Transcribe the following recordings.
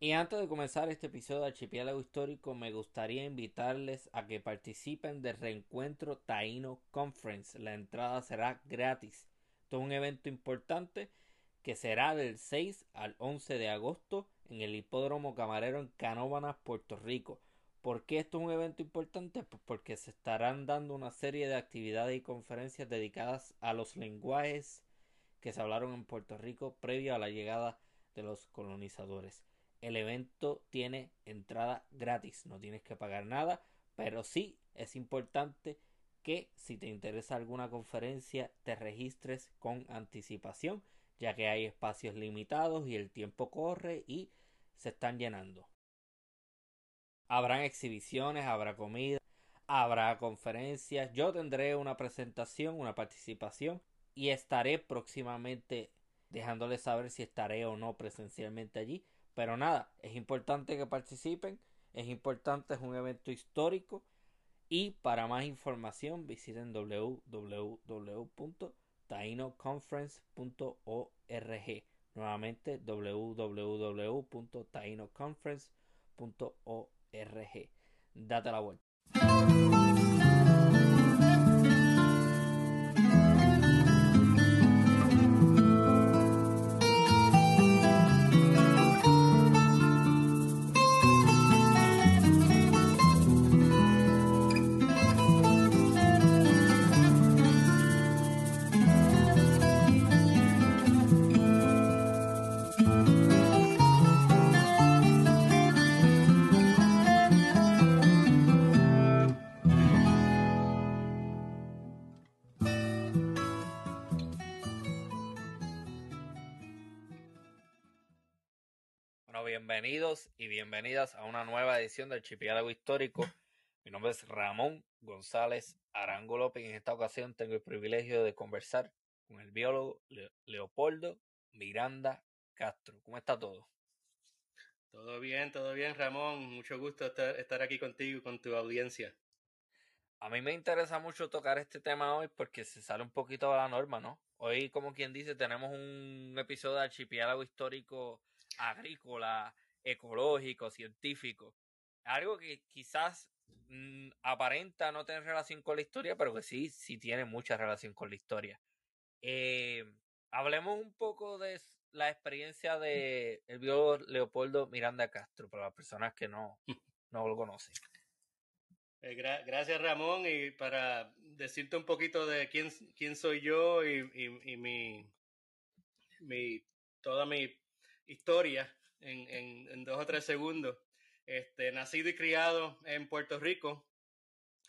Y antes de comenzar este episodio de Archipiélago Histórico, me gustaría invitarles a que participen del reencuentro Taino Conference. La entrada será gratis. Esto es un evento importante que será del 6 al 11 de agosto en el Hipódromo Camarero en Canóvanas, Puerto Rico. ¿Por qué esto es un evento importante? Pues porque se estarán dando una serie de actividades y conferencias dedicadas a los lenguajes que se hablaron en Puerto Rico previo a la llegada de los colonizadores. El evento tiene entrada gratis, no tienes que pagar nada, pero sí es importante que si te interesa alguna conferencia te registres con anticipación, ya que hay espacios limitados y el tiempo corre y se están llenando. Habrán exhibiciones, habrá comida, habrá conferencias, yo tendré una presentación, una participación y estaré próximamente dejándoles saber si estaré o no presencialmente allí pero nada, es importante que participen, es importante, es un evento histórico y para más información visiten www.tainoconference.org. Nuevamente www.tainoconference.org. Date la vuelta. Bienvenidos y bienvenidas a una nueva edición del Archipiélago Histórico. Mi nombre es Ramón González Arango López y en esta ocasión tengo el privilegio de conversar con el biólogo Leopoldo Miranda Castro. ¿Cómo está todo? Todo bien, todo bien, Ramón. Mucho gusto estar, estar aquí contigo y con tu audiencia. A mí me interesa mucho tocar este tema hoy porque se sale un poquito de la norma, ¿no? Hoy, como quien dice, tenemos un episodio de Archipiélago Histórico agrícola, ecológico, científico. Algo que quizás mm, aparenta no tener relación con la historia, pero que sí, sí tiene mucha relación con la historia. Eh, hablemos un poco de la experiencia de el biólogo Leopoldo Miranda Castro, para las personas que no, no lo conocen. Eh, gracias Ramón y para decirte un poquito de quién, quién soy yo y, y, y mi, mi, toda mi historia en, en, dos o tres segundos. Este, nacido y criado en Puerto Rico.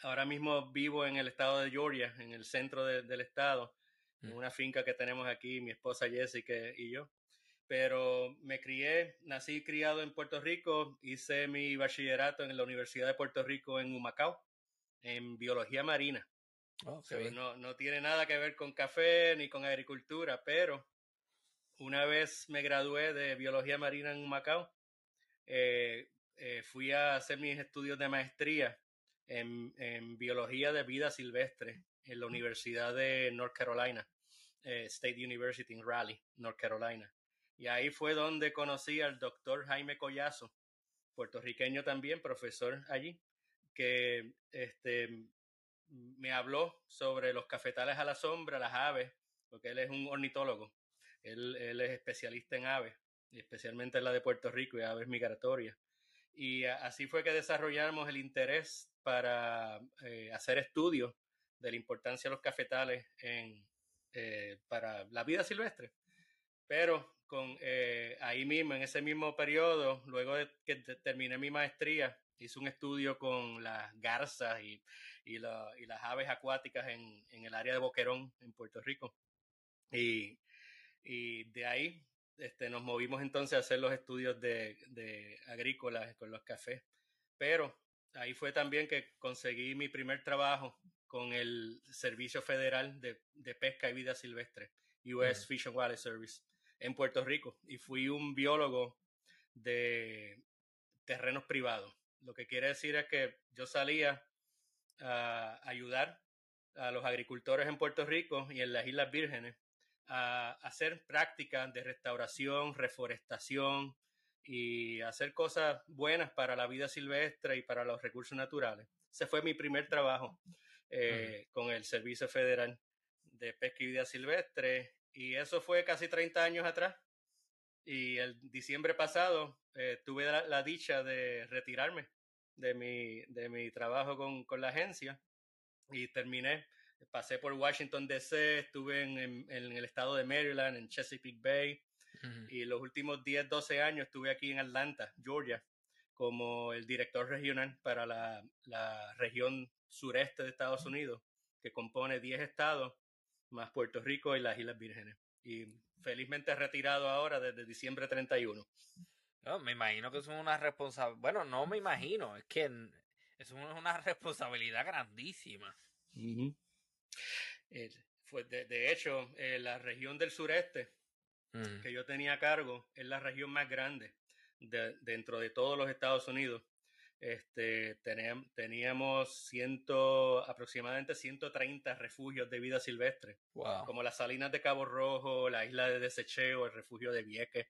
Ahora mismo vivo en el estado de Georgia, en el centro del estado, en mm. una finca que tenemos aquí, mi esposa Jessica y yo. Pero me crié, nací y criado en Puerto Rico, hice mi bachillerato en la Universidad de Puerto Rico en Humacao, en biología marina. Oh, no, no tiene nada que ver con café ni con agricultura, pero una vez me gradué de biología marina en Macao, eh, eh, fui a hacer mis estudios de maestría en, biología de vida silvestre en la Universidad de North Carolina, eh, State University en Raleigh, North Carolina. Y ahí fue donde conocí al doctor Jaime Collazo, puertorriqueño también, profesor allí, que este, me habló sobre los cafetales a la sombra, las aves, porque él es un ornitólogo él, es especialista en aves, especialmente en la de Puerto Rico y aves migratorias. Y así fue que desarrollamos el interés para eh, hacer estudios de la importancia de los cafetales eh, para la vida silvestre. Pero eh, ahí mismo, en ese mismo periodo, luego de que terminé mi maestría, hice un estudio con las garzas y, y, las aves acuáticas en, en, el área de Boquerón, en Puerto Rico. Y y de ahí este, nos movimos entonces a hacer los estudios de, de agrícolas con los cafés. Pero ahí fue también que conseguí mi primer trabajo con el Servicio Federal de, de Pesca y Vida Silvestre, US Fish and Wildlife Service, en Puerto Rico. Y fui un biólogo de terrenos privados. Lo que quiere decir es que yo salía a ayudar a los agricultores en Puerto Rico y en las Islas Vírgenes a hacer prácticas de restauración, reforestación y hacer cosas buenas para la vida silvestre y para los recursos naturales. Ese fue mi primer trabajo eh, con el Servicio Federal de Pesca y Vida Silvestre y eso fue casi 30 años atrás. Y el diciembre pasado eh, tuve la, dicha de retirarme de mi, de mi trabajo con, con la agencia y terminé pasé por Washington DC, estuve en, en, el estado de Maryland, en Chesapeake Bay, y los últimos 10, 12 años estuve aquí en Atlanta, Georgia, como el director regional para la, la región sureste de Estados Unidos, que compone 10 estados, más Puerto Rico y las Islas Vírgenes. Y felizmente retirado ahora desde diciembre 31. No, me imagino que es una responsabilidad. Bueno, no me imagino, es que es una responsabilidad grandísima. Eh, fue de, hecho, eh, la región del sureste mm. que yo tenía a cargo es la región más grande dentro de todos los Estados Unidos. Este, teníamos, teníamos ciento, aproximadamente 130 refugios de vida silvestre, como las salinas de Cabo Rojo, la isla de Desecheo, el refugio de Vieques,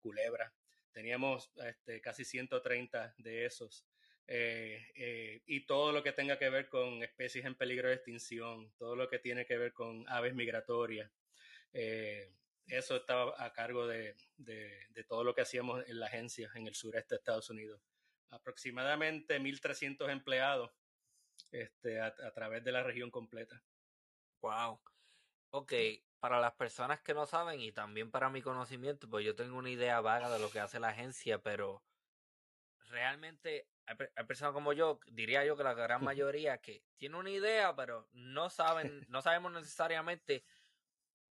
Culebra. Teníamos este, casi 130 de esos. Eh, eh, y todo lo que tenga que ver con especies en peligro de extinción, todo lo que tiene que ver con aves migratorias. Eh, eso estaba a cargo de, de, todo lo que hacíamos en la agencia en el sureste de Estados Unidos. Aproximadamente 1.300 empleados este, a, a, través de la región completa. Wow. Ok, para las personas que no saben y también para mi conocimiento, pues yo tengo una idea vaga de lo que hace la agencia, pero realmente hay, personas como yo, diría yo que la gran mayoría que tiene una idea, pero no saben, no sabemos necesariamente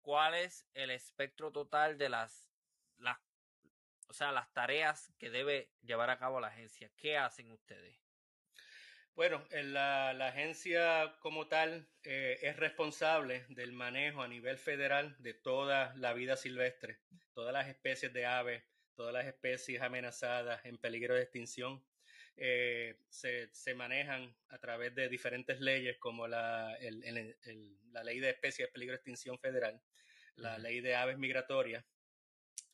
cuál es el espectro total de las, las, o sea, las tareas que debe llevar a cabo la agencia. ¿Qué hacen ustedes? Bueno, la, la agencia como tal eh, es responsable del manejo a nivel federal de toda la vida silvestre, todas las especies de aves, todas las especies amenazadas en peligro de extinción eh, se, se, manejan a través de diferentes leyes como la, el, la ley de especies de peligro de extinción federal, la ley de aves migratorias.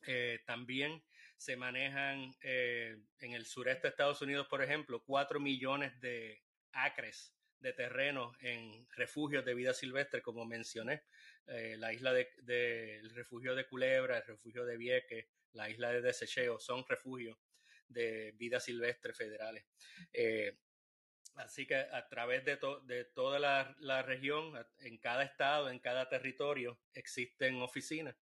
Eh, también se manejan eh, en el sureste de Estados Unidos, por ejemplo, cuatro millones de acres de terreno en refugios de vida silvestre, como mencioné, la isla del de, refugio de Culebra, el refugio de Vieques, la isla de Desecheo, son refugios de vida silvestre federales. Eh, así que a través de, de toda la, región, en cada estado, en cada territorio, existen oficinas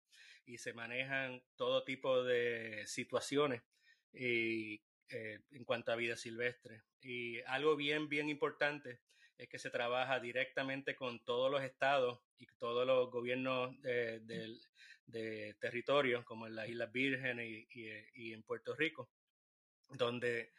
y se manejan todo tipo de situaciones y, eh, en cuanto a vida silvestre. Y algo bien, bien importante es que se trabaja directamente con todos los estados y todos los gobiernos de, de, territorios, como en las Islas Vírgenes y en Puerto Rico, donde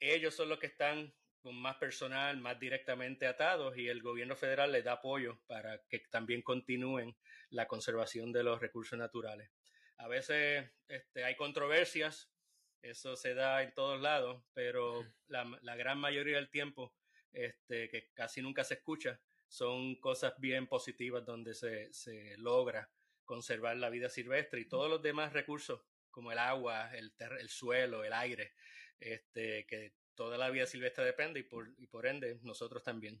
ellos son los que están con más personal, más directamente atados y el gobierno federal les da apoyo para que también continúen la conservación de los recursos naturales. A veces este, hay controversias, eso se da en todos lados, pero la, gran mayoría del tiempo, este, que casi nunca se escucha, son cosas bien positivas donde se, se logra conservar la vida silvestre y todos los demás recursos como el agua, el, el suelo, el aire, este, que toda la vida silvestre depende y por, y por ende nosotros también.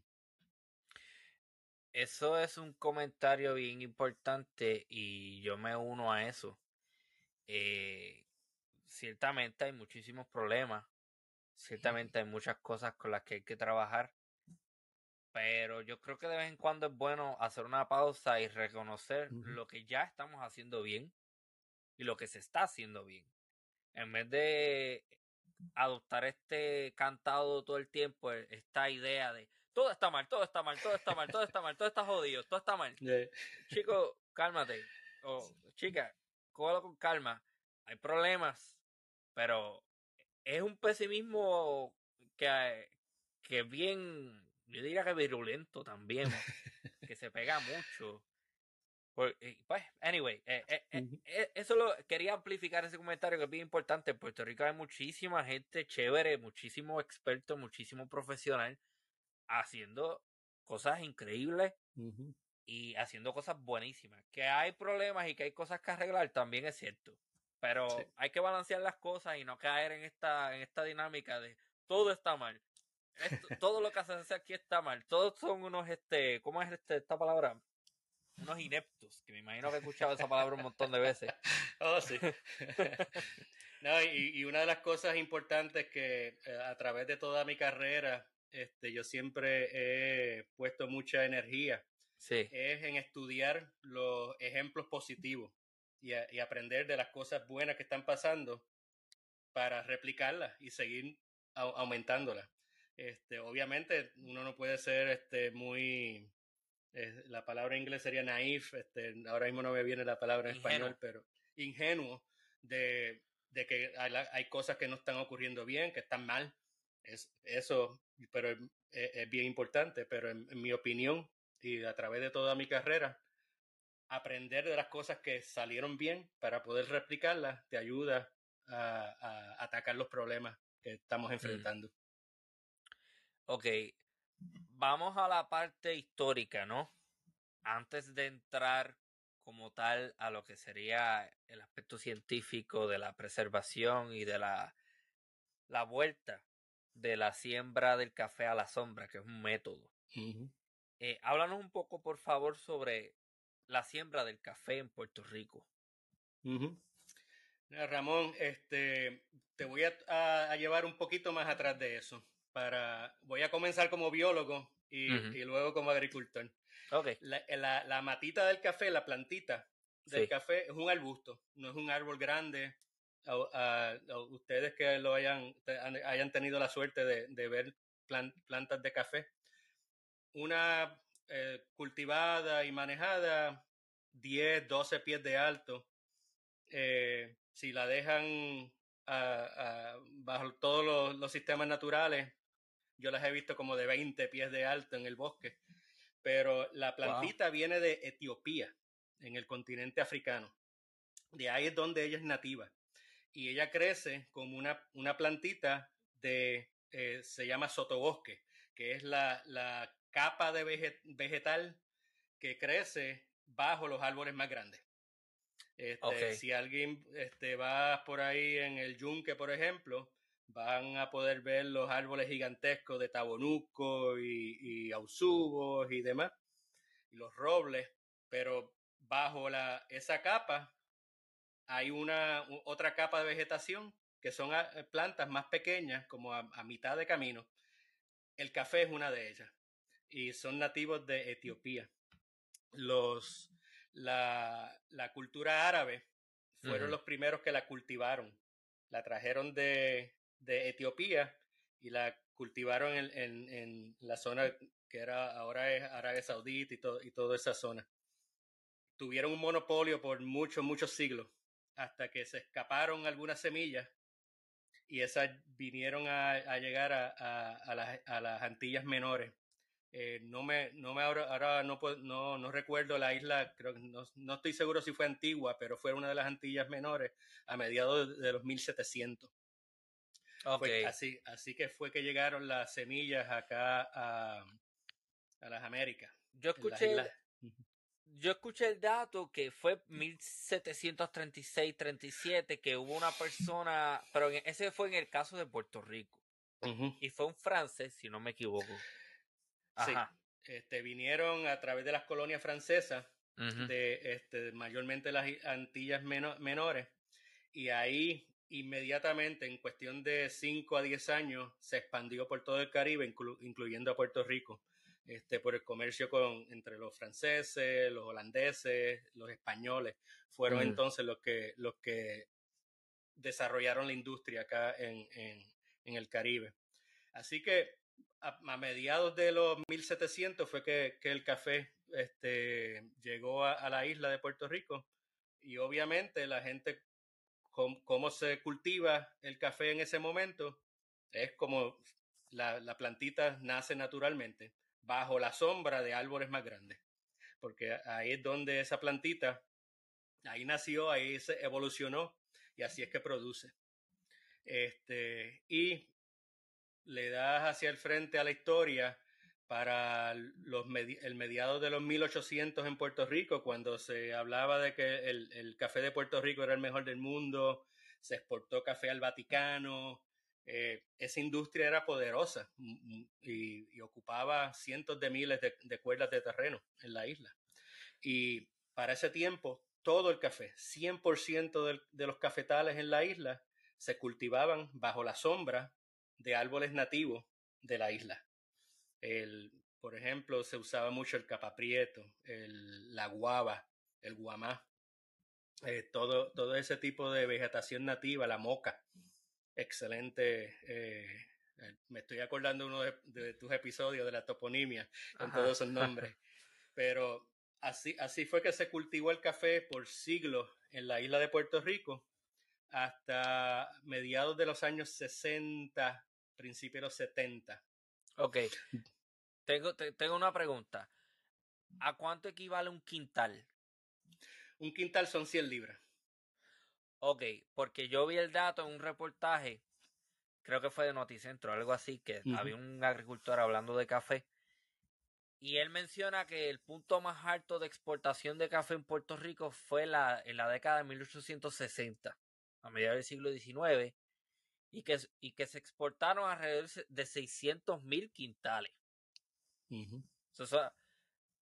Eso es un comentario bien importante y yo me uno a eso. Eh, ciertamente hay muchísimos problemas, ciertamente hay muchas cosas con las que hay que trabajar, pero yo creo que de vez en cuando es bueno hacer una pausa y reconocer lo que ya estamos haciendo bien y lo que se está haciendo bien. En vez de adoptar este cantado todo el tiempo, e, esta idea de todo está mal, todo está mal, todo está mal, todo está mal, todo está jodido, todo está mal. Chico, cálmate. O chica, cógalo con calma. Hay problemas, pero es un pesimismo que, que bien, yo diría que virulento también, que se pega mucho. Pues, anyway, eh, eh, eh, eso lo quería amplificar ese comentario que es bien importante. En Puerto Rico hay muchísima gente chévere, muchísimo experto, muchísimo profesional haciendo cosas increíbles y haciendo cosas buenísimas. Que hay problemas y que hay cosas que arreglar también es cierto. Pero hay que balancear las cosas y no caer en esta, en esta dinámica de todo está mal. Todo lo que se hace aquí está mal. Todos son unos, este, ¿cómo es este, esta palabra? Unos ineptos, que me imagino que he escuchado esa palabra un montón de veces. Oh, sí. no, y, y, una de las cosas importantes que eh, a través de toda mi carrera, este, yo siempre he puesto mucha energía. Sí. Es en estudiar los ejemplos positivos y, aprender de las cosas buenas que están pasando para replicarlas y seguir aumentándolas. Este, obviamente uno no puede ser este, muy, eh, la palabra en inglés sería naif, este, ahora mismo no me viene la palabra en español, pero ingenuo de, de que hay, cosas que no están ocurriendo bien, que están mal. Es, eso, pero es, bien importante, pero en, mi opinión y a través de toda mi carrera, aprender de las cosas que salieron bien para poder replicarlas te ayuda a, atacar los problemas que estamos mm. Ok, vamos a la parte histórica, ¿no? Antes de entrar como tal a lo que sería el aspecto científico de la preservación y de la, la vuelta de la siembra del café a la sombra, que es un método. Eh, háblanos un poco, por favor, sobre la siembra del café en Puerto Rico. Ramón, este, te voy a, llevar un poquito más atrás de eso. Para, voy a comenzar como biólogo y, luego como agricultor. Okay. La, matita del café, la plantita del café es un arbusto, no es un árbol grande. ustedes que lo hayan, hayan tenido la suerte de, ver plantas de café, una eh, cultivada y manejada 10, 12 pies de alto. Eh, si la dejan bajo todos los, sistemas naturales, yo las he visto como de 20 pies de alto en el bosque. Pero la plantita viene de Etiopía, en el continente africano. De ahí es donde ella es nativa. Y ella crece como una, una plantita de, eh, se llama sotobosque, que es la, la capa de vegetal que crece bajo los árboles más grandes. Este, si alguien este, va por ahí en el yunque, por ejemplo, van a poder ver los árboles gigantescos de tabonuco y, y auzubos y demás, y los robles, pero bajo la, esa capa hay una otra capa de vegetación que son ah, plantas más pequeñas, como a mitad de camino. El café es una de ellas y son nativos de Etiopía. Los, la, la cultura árabe fueron los primeros que la cultivaron. La trajeron de, de Etiopía y la cultivaron en, en, en, la zona que era ahora es Arabia Saudita y, todo, y toda esa zona. Tuvieron un monopolio por muchos, muchos siglos, hasta que se escaparon algunas semillas y esas vinieron a, a llegar a, a, a, las, a las Antillas menores eh, no me, no me ahora, no, no, no, recuerdo la isla, creo que no, estoy seguro si fue antigua, pero fue una de las Antillas menores a mediados de, los 1700. Así, así que fue que llegaron las semillas acá a, a las Américas. Yo escuché, yo escuché el dato que fue 1736-37 que hubo una persona, pero ese fue en el caso de Puerto Rico. Y fue un francés, si no me equivoco Sí. Este, vinieron a través de las colonias francesas, de este, mayormente las Antillas menores, y ahí inmediatamente, en cuestión de 5 a 10 años, se expandió por todo el Caribe, incluyendo a Puerto Rico, este, por el comercio con, entre los franceses, los holandeses, los españoles. Fueron entonces los que, los que desarrollaron la industria acá en, en, en el Caribe. Así que a, mediados de los 1700 fue que, que el café este, llegó a, la isla de Puerto Rico y obviamente la gente, cómo, se cultiva el café en ese momento, es como la, la plantita nace naturalmente, bajo la sombra de árboles más grandes, porque ahí es donde esa plantita, ahí nació, ahí se evolucionó y así es que produce. Este, y le das hacia el frente a la historia, para los el mediado de los 1800 en Puerto Rico, cuando se hablaba de que el, café de Puerto Rico era el mejor del mundo, se exportó café al Vaticano, eh, esa industria era poderosa y, ocupaba cientos de miles de, cuerdas de terreno en la isla. Y para ese tiempo, todo el café, 100% de, de los cafetales en la isla, se cultivaban bajo la sombra de árboles nativos de la isla. El, por ejemplo, se usaba mucho el capaprieto, el, la guava, el guamá, eh, todo, todo ese tipo de vegetación nativa, la moca. Excelente. Eh, eh, me estoy acordando uno de, tus episodios de la toponimia con todos esos nombres. Pero así, así fue que se cultivó el café por siglos en la isla de Puerto Rico hasta mediados de los años 60, principios de los 70. Ok. Tengo, tengo una pregunta. ¿A cuánto equivale un quintal? Un quintal son 100 libras. Ok, porque yo vi el dato en un reportaje, creo que fue de Noticentro, algo así, que había un agricultor hablando de café. Y él menciona que el punto más alto de exportación de café en Puerto Rico fue la, en la década de 1860, a mediados del siglo XIX, y que, y que se exportaron alrededor de 600 mil quintales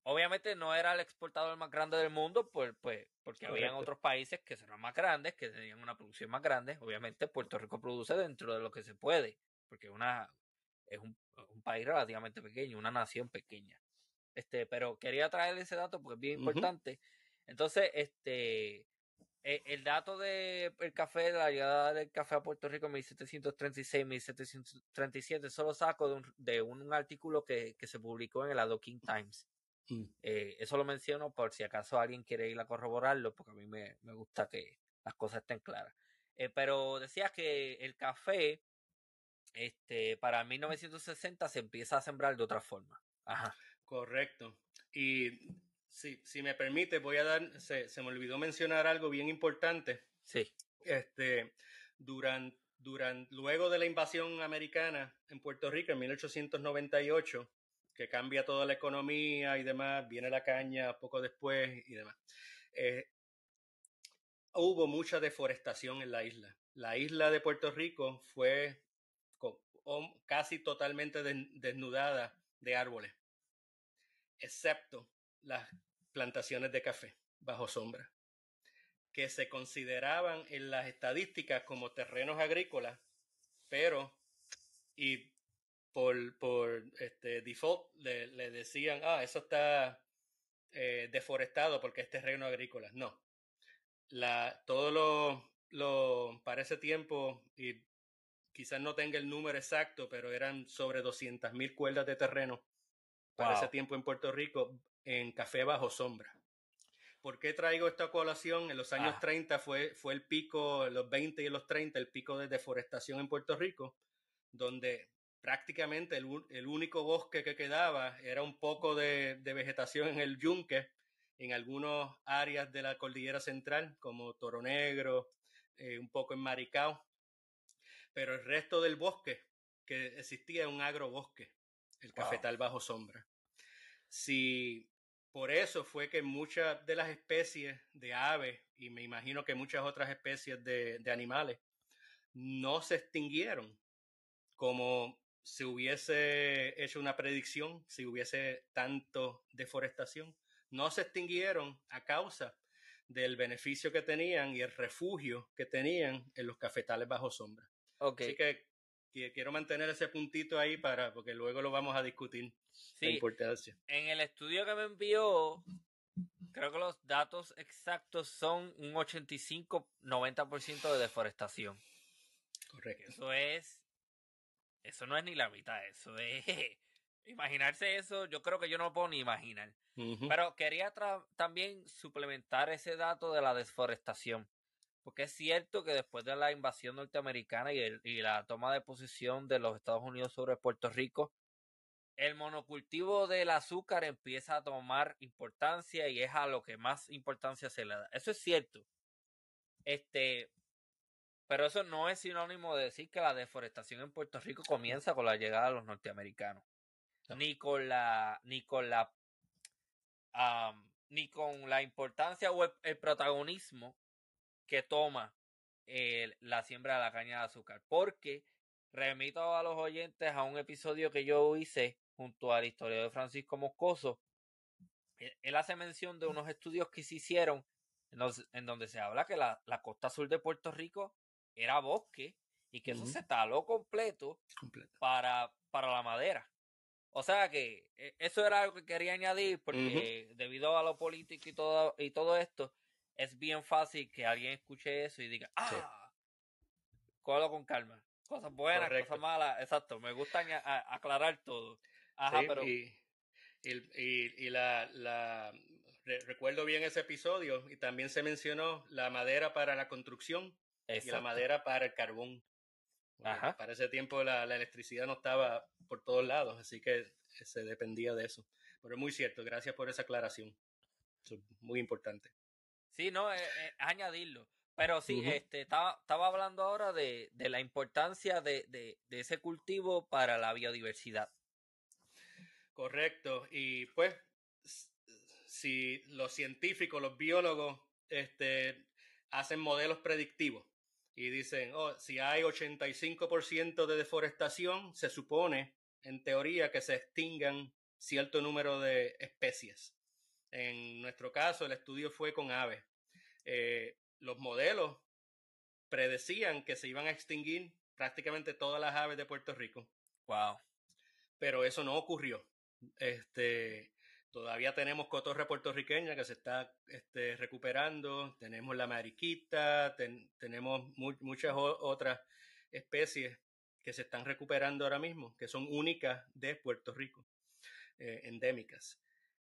obviamente no era el exportador más grande del mundo, pues, pues porque habían otros países que eran más grandes, que tenían una producción más grande. Obviamente Puerto Rico produce dentro de lo que se puede, porque una, es un, país relativamente pequeño, una nación pequeña. Este, pero quería traer ese dato porque es bien importante. Entonces, este, e, el dato del el café, la llegada del café a Puerto Rico en 1736, 1737, solo saco de un, de un artículo que, que, se publicó en el Adoquin Times. Mm. Eh, eso lo menciono por si acaso alguien quiere ir a corroborarlo, porque a mí me, me gusta que las cosas estén claras. Eh, pero decías que el café, este, para 1960 se empieza a sembrar de otra forma. Ajá. Correcto. Y Sí, si me permite, voy a dar, se, me olvidó mencionar algo bien importante. Sí. Este, durante, durante, luego de la invasión americana en Puerto Rico en 1898, que cambia toda la economía y demás, viene la caña poco después y demás. Eh, hubo mucha deforestación en la isla. La isla de Puerto Rico fue casi totalmente desnudada de árboles, excepto las plantaciones de café bajo sombra, que se consideraban en las estadísticas como terrenos agrícolas, pero y por, por este default le, le decían, ah, eso está eh, deforestado porque es terreno agrícola. No. La, todo lo, lo, para ese tiempo, y quizás no tenga el número exacto, pero eran sobre 200.000 mil cuerdas de terreno para ese tiempo en Puerto Rico en café bajo sombra. ¿Por qué traigo esta colación? En los años 30 ah. fue, fue el pico, en los 20 y los 30, el pico de deforestación en Puerto Rico, donde prácticamente el, el único bosque que quedaba era un poco de, de, vegetación en el yunque, en algunas áreas de la cordillera central, como Toro Negro, eh, un poco en Maricao, pero el resto del bosque que existía un agrobosque, el cafetal bajo sombra. Si por eso fue que muchas de las especies de aves, y me imagino que muchas otras especies de, animales, no se extinguieron como si hubiese hecho una predicción, si hubiese tanto deforestación. No se extinguieron a causa del beneficio que tenían y el refugio que tenían en los cafetales bajo sombra. Así que quiero mantener ese puntito ahí para, porque luego lo vamos a discutir. Sí, importancia. En el estudio que me envió, creo que los datos exactos son un 85-90% de deforestación. Correcto. Eso es, eso no es ni la mitad, eso es, imaginarse eso, yo creo que yo no puedo ni imaginar. Pero quería también suplementar ese dato de la deforestación. Porque es cierto que después de la invasión norteamericana y, la toma de posición de los Estados Unidos sobre Puerto Rico, el monocultivo del azúcar empieza a tomar importancia y es a lo que más importancia se le da. Eso es cierto. Este, pero eso no es sinónimo de decir que la deforestación en Puerto Rico comienza con la llegada de los norteamericanos. ni con la, ni con la, ni con la importancia o el, protagonismo que toma la siembra de la caña de azúcar. Porque remito a los oyentes a un episodio que yo hice junto al historiador Francisco Moscoso. Él hace mención de unos estudios que se hicieron en, donde se habla que la, la, costa sur de Puerto Rico era bosque y que eso se taló completo, Para, para la madera. O sea que e, eso era algo que quería añadir porque debido a lo político y todo, y todo esto, es bien fácil que alguien escuche eso y diga, ah, cógelo con calma. Cosas buenas, cosas malas, exacto. Me gusta aclarar todo. Ajá, pero... Y, y, la, la, recuerdo bien ese episodio y también se mencionó la madera para la construcción y la madera para el carbón. Para ese tiempo la, electricidad no estaba por todos lados, así que se dependía de eso. Pero es muy cierto, gracias por esa aclaración. es muy importante. Sí, no, es, añadirlo. Pero sí, este, estaba, estaba hablando ahora de, de la importancia de, de, de, ese cultivo para la biodiversidad. Correcto. Y pues, si los científicos, los biólogos, este, hacen modelos predictivos y dicen, oh, si hay 85% de deforestación, se supone, en teoría, que se extingan cierto número de especies. En nuestro caso, el estudio fue con aves. Eh, los modelos predecían que se iban a extinguir prácticamente todas las aves de Puerto Rico. Wow. Pero eso no ocurrió. Este, Todavía tenemos cotorra puertorriqueña que se está este, recuperando, tenemos la mariquita, tenemos muchas otras especies que se están recuperando ahora mismo, que son únicas de Puerto Rico, eh, endémicas.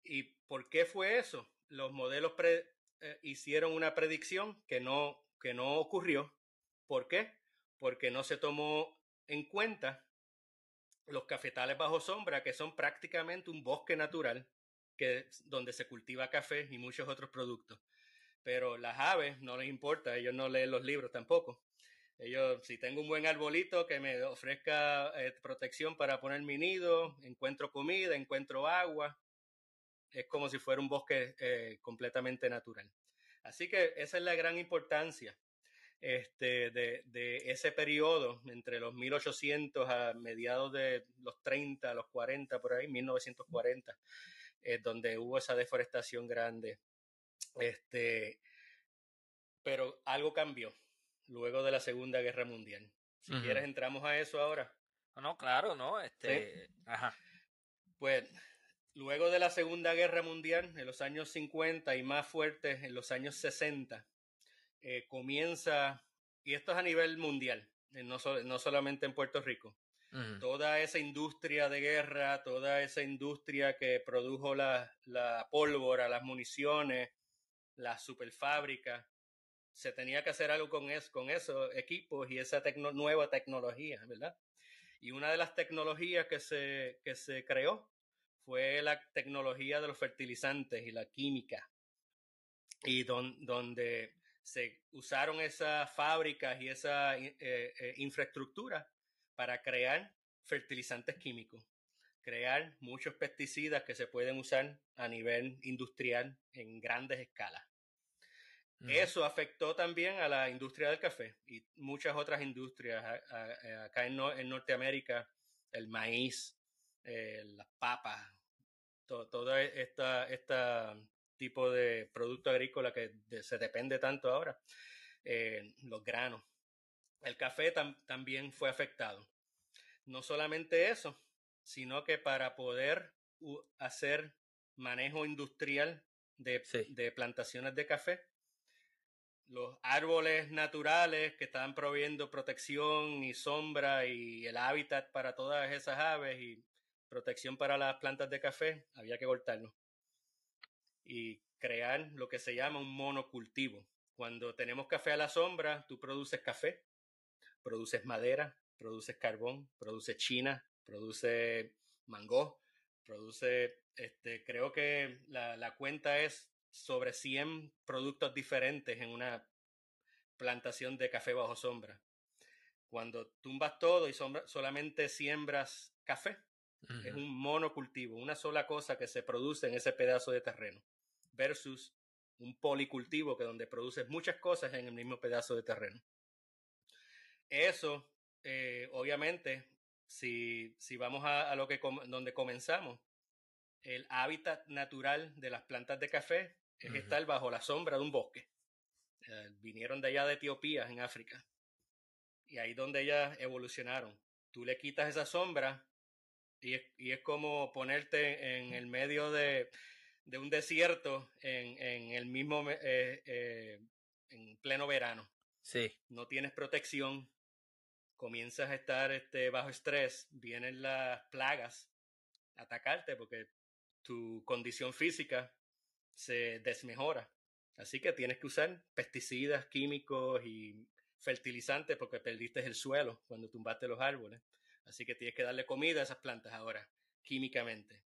¿Y por qué fue eso? Los modelos eh, hicieron una predicción que no, que no ocurrió. ¿Por qué? Porque no se tomó en cuenta los cafetales bajo sombra, que son prácticamente un bosque natural que, donde se cultiva café y muchos otros productos. Pero las aves no les importa, ellos no leen los libros tampoco. Ellos, si tengo un buen arbolito que me ofrezca eh, protección para poner mi nido, encuentro comida, encuentro agua, es como si fuera un bosque eh, completamente natural. Así que esa es la gran importancia este, de, de, ese periodo entre los 1800 a mediados de los 30, los 40, por ahí, 1940, eh, donde hubo esa deforestación grande. Este, pero algo cambió luego de la Segunda Guerra Mundial. Si quieres, entramos a eso ahora. No, claro, ¿no? Este, ajá. Pues luego de la Segunda Guerra Mundial, en los años 50 y más fuertes en los años 60, eh, comienza, y esto es a nivel mundial, eh, no, no solamente en Puerto Rico, Toda esa industria de guerra, toda esa industria que produjo la, la pólvora, las municiones, las superfábricas, se tenía que hacer algo con, con esos equipos y esa nueva tecnología, ¿verdad? Y una de las tecnologías que se, que se creó fue la tecnología de los fertilizantes y la química. Y donde se usaron esas fábricas y esa eh, eh, infraestructura para crear fertilizantes químicos, crear muchos pesticidas que se pueden usar a nivel industrial en grandes escalas. Eso afectó también a la industria del café y muchas otras industrias. Acá en, Norteamérica, el maíz, eh, las papas, todo, este tipo de producto agrícola que se depende tanto ahora, eh, los granos. El café también fue afectado. No solamente eso, sino que para poder hacer manejo industrial de, de, plantaciones de café, los árboles naturales que estaban proveyendo protección y sombra y el hábitat para todas esas aves y protección para las plantas de café, había que cortarlos y crear lo que se llama un monocultivo. Cuando tenemos café a la sombra, tú produces café, produces madera, produces carbón, produce china, produce mango, produce, este, creo que la, la cuenta es sobre 100 productos diferentes en una plantación de café bajo sombra. Cuando tumbas todo y sombra, solamente siembras café, Es un monocultivo, una sola cosa que se produce en ese pedazo de terreno, versus un policultivo que donde produces muchas cosas en el mismo pedazo de terreno. Eso, eh, obviamente, si, si vamos a, lo que donde comenzamos, el hábitat natural de las plantas de café es estar bajo la sombra de un bosque. Eh, vinieron de allá de Etiopía, en África. Y ahí donde ellas evolucionaron. Tú le quitas esa sombra y es, y es como ponerte en el medio de, de un desierto en, en el mismo, eh, eh, en pleno verano. Sí. No tienes protección, comienzas a estar este, bajo estrés, vienen las plagas a atacarte porque tu condición física se desmejora. Así que tienes que usar pesticidas, químicos y fertilizantes porque perdiste el suelo cuando tumbaste los árboles. Así que tienes que darle comida a esas plantas ahora, químicamente.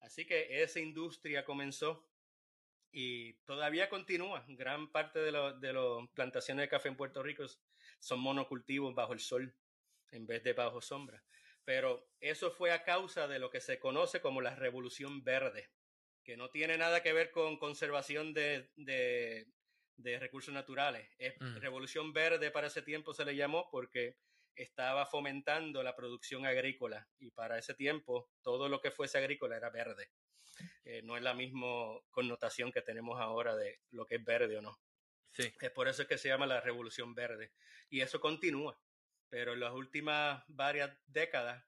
Así que esa industria comenzó y todavía continúa. Gran parte de las de plantaciones de café en Puerto Rico son monocultivos bajo el sol en vez de bajo sombra. Pero eso fue a causa de lo que se conoce como la revolución verde, que no tiene nada que ver con conservación de, de, recursos naturales. Es mm. revolución verde para ese tiempo se le llamó porque estaba fomentando la producción agrícola y para ese tiempo todo lo que fuese agrícola era verde. Eh, no es la misma connotación que tenemos ahora de lo que es verde o no. Sí. Es por eso que se llama la revolución verde. Y eso continúa. Pero en las últimas varias décadas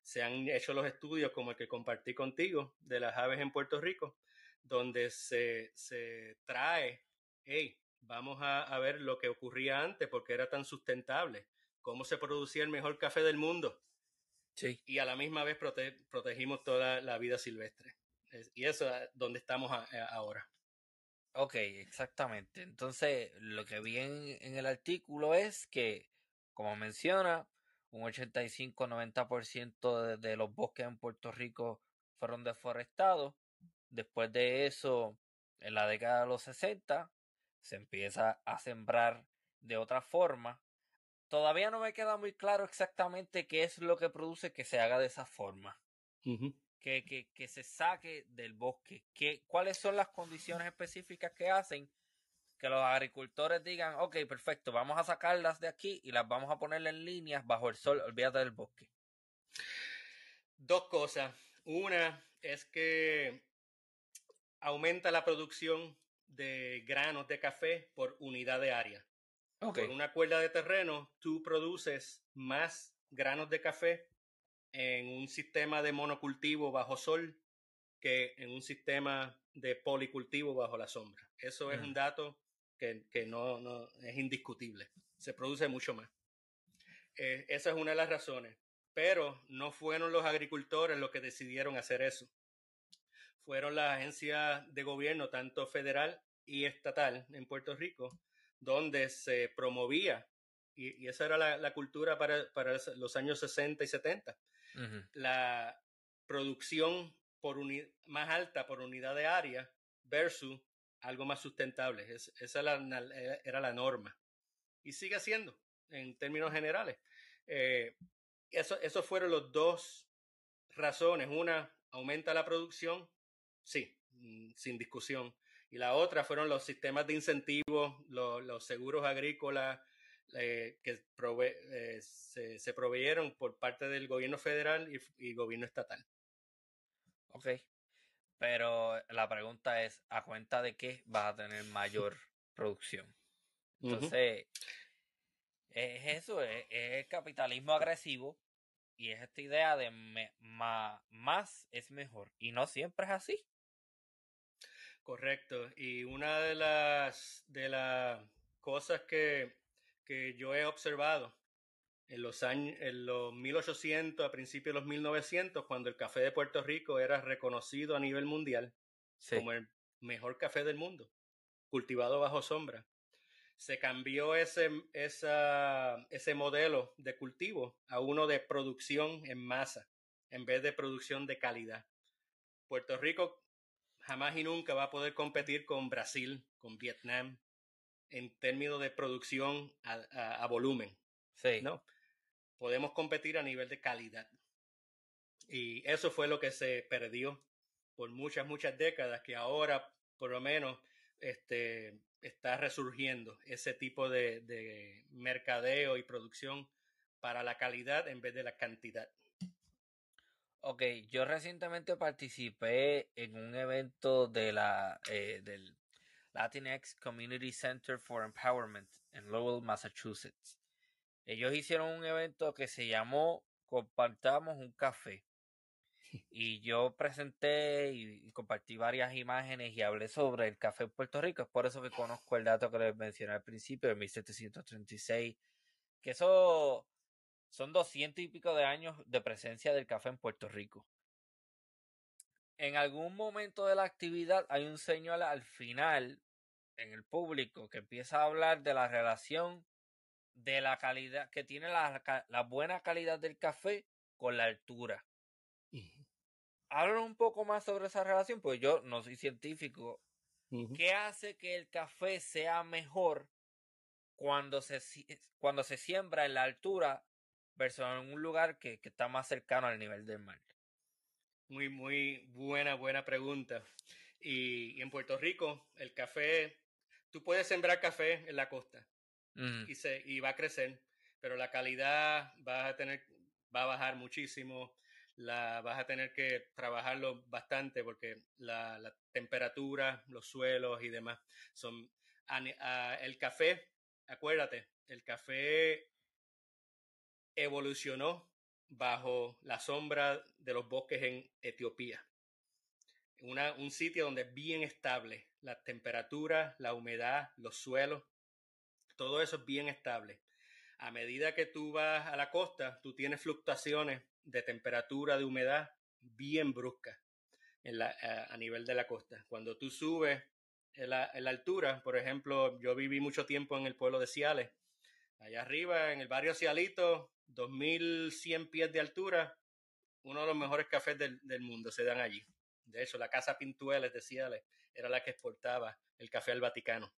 se han hecho los estudios como el que compartí contigo de las aves en Puerto Rico, donde se, se trae, hey, vamos a, a ver lo que ocurría antes porque era tan sustentable cómo se producía el mejor café del mundo. Sí. Y a la misma vez protegimos toda la vida silvestre. Y eso es donde estamos ahora. Ok, exactamente. Entonces, lo que vi en, el artículo es que, como menciona, un 85-90% de, de los bosques en Puerto Rico fueron deforestados. Después de eso, en la década de los 60, se empieza a sembrar de otra forma todavía no me queda muy claro exactamente qué es lo que produce que se haga de esa forma. que, que, que, se saque del bosque. Que, ¿Cuáles son las condiciones específicas que hacen que los agricultores digan, ok, perfecto, vamos a sacarlas de aquí y las vamos a poner en líneas bajo el sol, olvídate del bosque? Dos cosas. Una es que aumenta la producción de granos de café por unidad de área. Con una cuerda de terreno, tú produces más granos de café en un sistema de monocultivo bajo sol que en un sistema de policultivo bajo la sombra. Eso es un mm. dato que, no, no, es indiscutible. Se produce mucho más. Eh, esa es una de las razones. Pero no fueron los agricultores los que decidieron hacer eso. Fueron las agencias de gobierno, tanto federal y estatal en Puerto Rico, donde se promovía, y, esa era la, cultura para, para, los años 60 y 70, la producción por más alta por unidad de área versus algo más sustentable. esa era la norma. Y sigue siendo, en términos generales. Eh, eso, esos fueron los dos razones. Una, aumenta la producción, sí, mm, sin discusión y la otra fueron los sistemas de incentivos, los, seguros agrícolas eh, que eh, se, proveyeron por parte del gobierno federal y, gobierno estatal. Ok, pero la pregunta es, ¿a cuenta de qué vas a tener mayor producción? Entonces, es eso, es, el capitalismo agresivo y es esta idea de más es mejor. Y no siempre es así. Correcto. Y una de las, de las cosas que, que yo he observado en los años, en los 1800, a principios de los 1900, cuando el café de Puerto Rico era reconocido a nivel mundial como el mejor café del mundo, cultivado bajo sombra. Se cambió ese, esa, ese modelo de cultivo a uno de producción en masa, en vez de producción de calidad. Puerto Rico jamás y nunca va a poder competir con Brasil, con Vietnam, en términos de producción a, volumen. Sí. ¿no? Podemos competir a nivel de calidad. Y eso fue lo que se perdió por muchas, muchas décadas, que ahora, por lo menos, este, está resurgiendo ese tipo de, de mercadeo y producción para la calidad en vez de la cantidad. Ok, yo recientemente participé en un evento de la eh, del Latinx Community Center for Empowerment en Lowell, Massachusetts. Ellos hicieron un evento que se llamó Compartamos un café. Y yo presenté y, compartí varias imágenes y hablé sobre el café en Puerto Rico. Es por eso que conozco el dato que les mencioné al principio de 1736. Que eso son doscientos y pico de años de presencia del café en Puerto Rico. En algún momento de la actividad hay un señor al final en el público que empieza a hablar de la relación de la calidad que tiene la, la buena calidad del café con la altura. Hablan un poco más sobre esa relación, pues yo no soy científico. ¿Qué hace que el café sea mejor cuando se, cuando se siembra en la altura versus en un lugar que, que está más cercano al nivel del mar? Muy, muy buena, buena pregunta. Y, en Puerto Rico, el café, tú puedes sembrar café en la costa y, se, y va a crecer, pero la calidad va a tener, va a bajar muchísimo la, vas a tener que trabajarlo bastante porque la, la temperatura, los suelos y demás son... el café, acuérdate, el café evolucionó bajo la sombra de los bosques en Etiopía. Una, un sitio donde es bien estable, la temperatura, la humedad, los suelos, todo eso es bien estable. A medida que tú vas a la costa, tú tienes fluctuaciones de temperatura, de humedad bien brusca en la, a, nivel de la costa. Cuando tú subes en la, en la, altura, por ejemplo, yo viví mucho tiempo en el pueblo de Ciales, allá arriba en el barrio Cialito, 2100 pies de altura, uno de los mejores cafés del, del mundo se dan allí. De hecho, la casa Pintueles de Ciales era la que exportaba el café al Vaticano.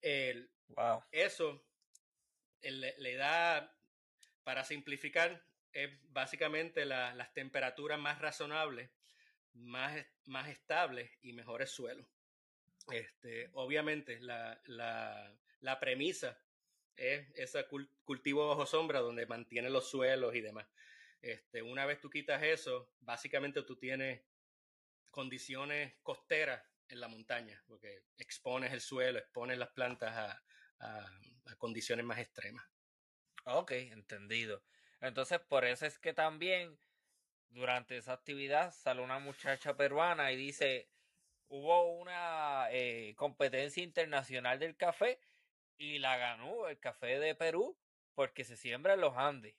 El, wow. Eso le, le da, para simplificar, es básicamente la, las temperaturas más razonables, más, más estables y mejores suelos. Este, obviamente, la, la, la premisa es ese cultivo bajo sombra donde mantiene los suelos y demás. Este, una vez tú quitas eso, básicamente tú tienes condiciones costeras en la montaña, porque expones el suelo, expones las plantas a, a, condiciones más extremas. Ok, entendido. Entonces, por eso es que también durante esa actividad sale una muchacha peruana y dice, hubo una eh, competencia internacional del café y la ganó el café de Perú porque se siembra en los Andes.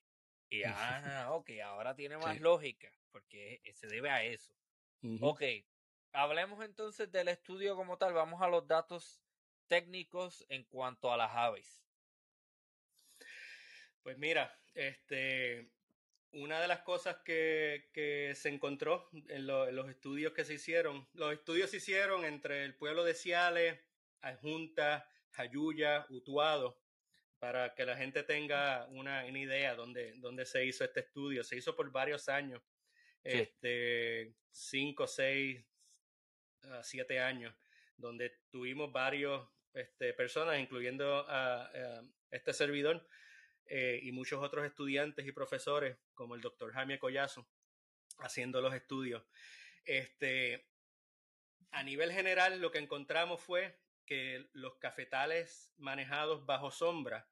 Y ah, ok, ahora tiene más lógica porque se debe a eso. Ok, hablemos entonces del estudio como tal, vamos a los datos técnicos en cuanto a las aves. Pues mira, este, una de las cosas que, que se encontró en, los estudios que se hicieron, los estudios se hicieron entre el pueblo de Ciales, Adjunta, Jayuya, Utuado, para que la gente tenga una, una idea dónde, dónde se hizo este estudio. Se hizo por varios años, este, cinco, seis, uh, siete años, donde tuvimos varios este, personas, incluyendo a, a este servidor, eh, y muchos otros estudiantes y profesores, como el doctor Jaime Collazo, haciendo los estudios. Este, a nivel general, lo que encontramos fue que los cafetales manejados bajo sombra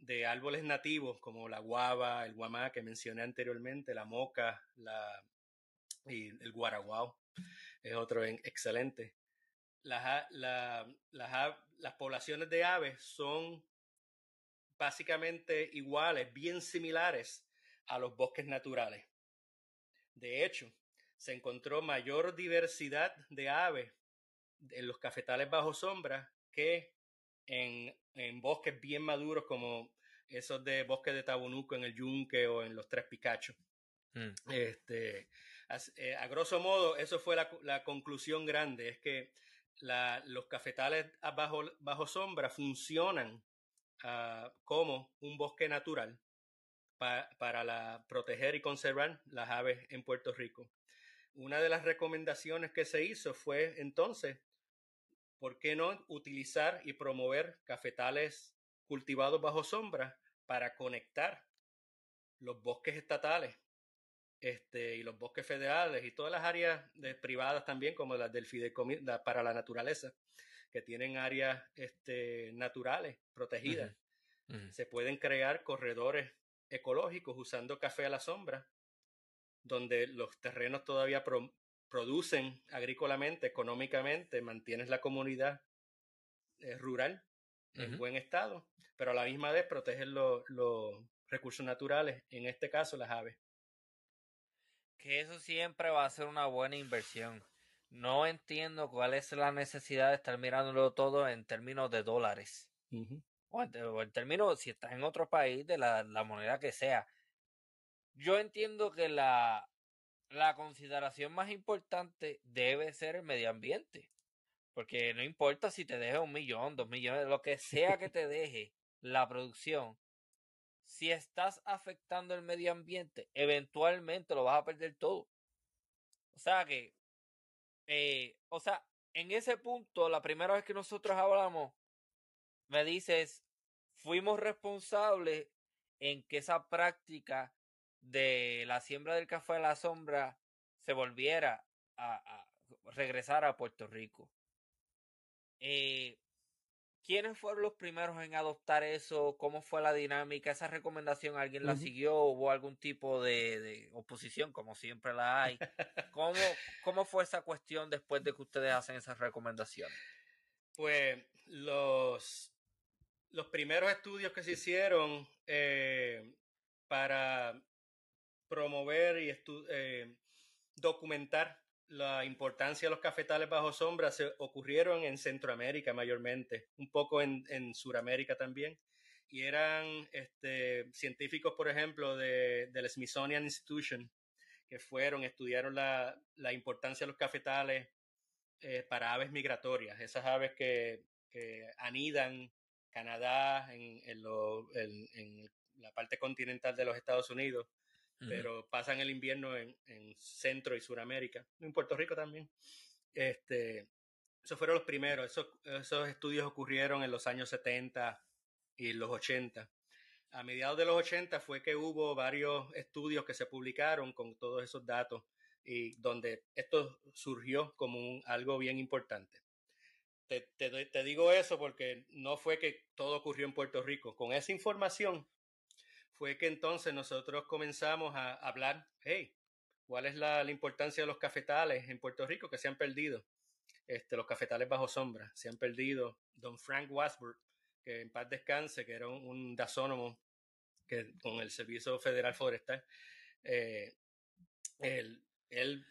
de árboles nativos como la guava, el guamá que mencioné anteriormente, la moca, la, y el guaraguao, es otro excelente. Las, la, las, las poblaciones de aves son básicamente iguales, bien similares a los bosques naturales. De hecho, se encontró mayor diversidad de aves en los cafetales bajo sombra que en, en bosques bien maduros como esos de bosques de Tabunuco en el Yunque o en los Tres Picachos. Mm. Este, a, eh, a, grosso modo, eso fue la, la conclusión grande, es que la, los cafetales bajo, bajo sombra funcionan uh, como un bosque natural para la, proteger y conservar las aves en Puerto Rico. Una de las recomendaciones que se hizo fue entonces, ¿por qué no utilizar y promover cafetales cultivados bajo sombra para conectar los bosques estatales este, y los bosques federales y todas las áreas privadas también, como las del Fideicomiso para la naturaleza, que tienen áreas este, naturales protegidas. Se pueden crear corredores ecológicos usando café a la sombra, donde los terrenos todavía producen agrícolamente, económicamente, mantienes la comunidad eh, rural en buen estado, pero a la misma vez protegen los recursos naturales, en este caso las aves. Que eso siempre va a ser una buena inversión. No entiendo cuál es la necesidad de estar mirándolo todo en términos de dólares. o, en, términos, si estás en otro país, de la, moneda que sea. Yo entiendo que la, la consideración más importante debe ser el medio ambiente. Porque no importa si te deje un millón, dos millones, lo que sea que te deje la producción, si estás afectando el medio ambiente, eventualmente lo vas a perder todo. O sea que, eh, o sea, en ese punto, la primera vez que nosotros hablamos, me dices, fuimos responsables en que esa práctica de la siembra del café a la sombra se volviera a, a regresar a Puerto Rico. Eh, ¿Quiénes fueron los primeros en adoptar eso? ¿Cómo fue la dinámica? ¿Esa recomendación alguien la siguió? ¿Hubo algún tipo de, oposición, como siempre la hay? ¿Cómo, ¿Cómo fue esa cuestión después de que ustedes hacen esas recomendaciones? Pues los, los primeros estudios que se hicieron eh, para promover y eh, documentar la importancia de los cafetales bajo sombra se ocurrieron en Centroamérica mayormente, un poco en, en Suramérica también. Y eran este, científicos, por ejemplo, de, del Smithsonian Institution, que fueron, estudiaron la, la importancia de los cafetales eh, para aves migratorias, esas aves que, que anidan Canadá, en, en, en, la parte continental de los Estados Unidos, pero pasan el invierno en, Centro y Suramérica, en Puerto Rico también. Este, esos fueron los primeros, esos, esos estudios ocurrieron en los años 70 y los 80. A mediados de los 80 fue que hubo varios estudios que se publicaron con todos esos datos y donde esto surgió como algo bien importante. Te, te, digo eso porque no fue que todo ocurrió en Puerto Rico. Con esa información fue que entonces nosotros comenzamos a hablar, hey, ¿cuál es la, importancia de los cafetales en Puerto Rico que se han perdido? Este, los cafetales bajo sombra, se han perdido. Don Frank Wasburg, que en paz descanse, que era un, dasónomo que, con el Servicio Federal Forestal, eh, él,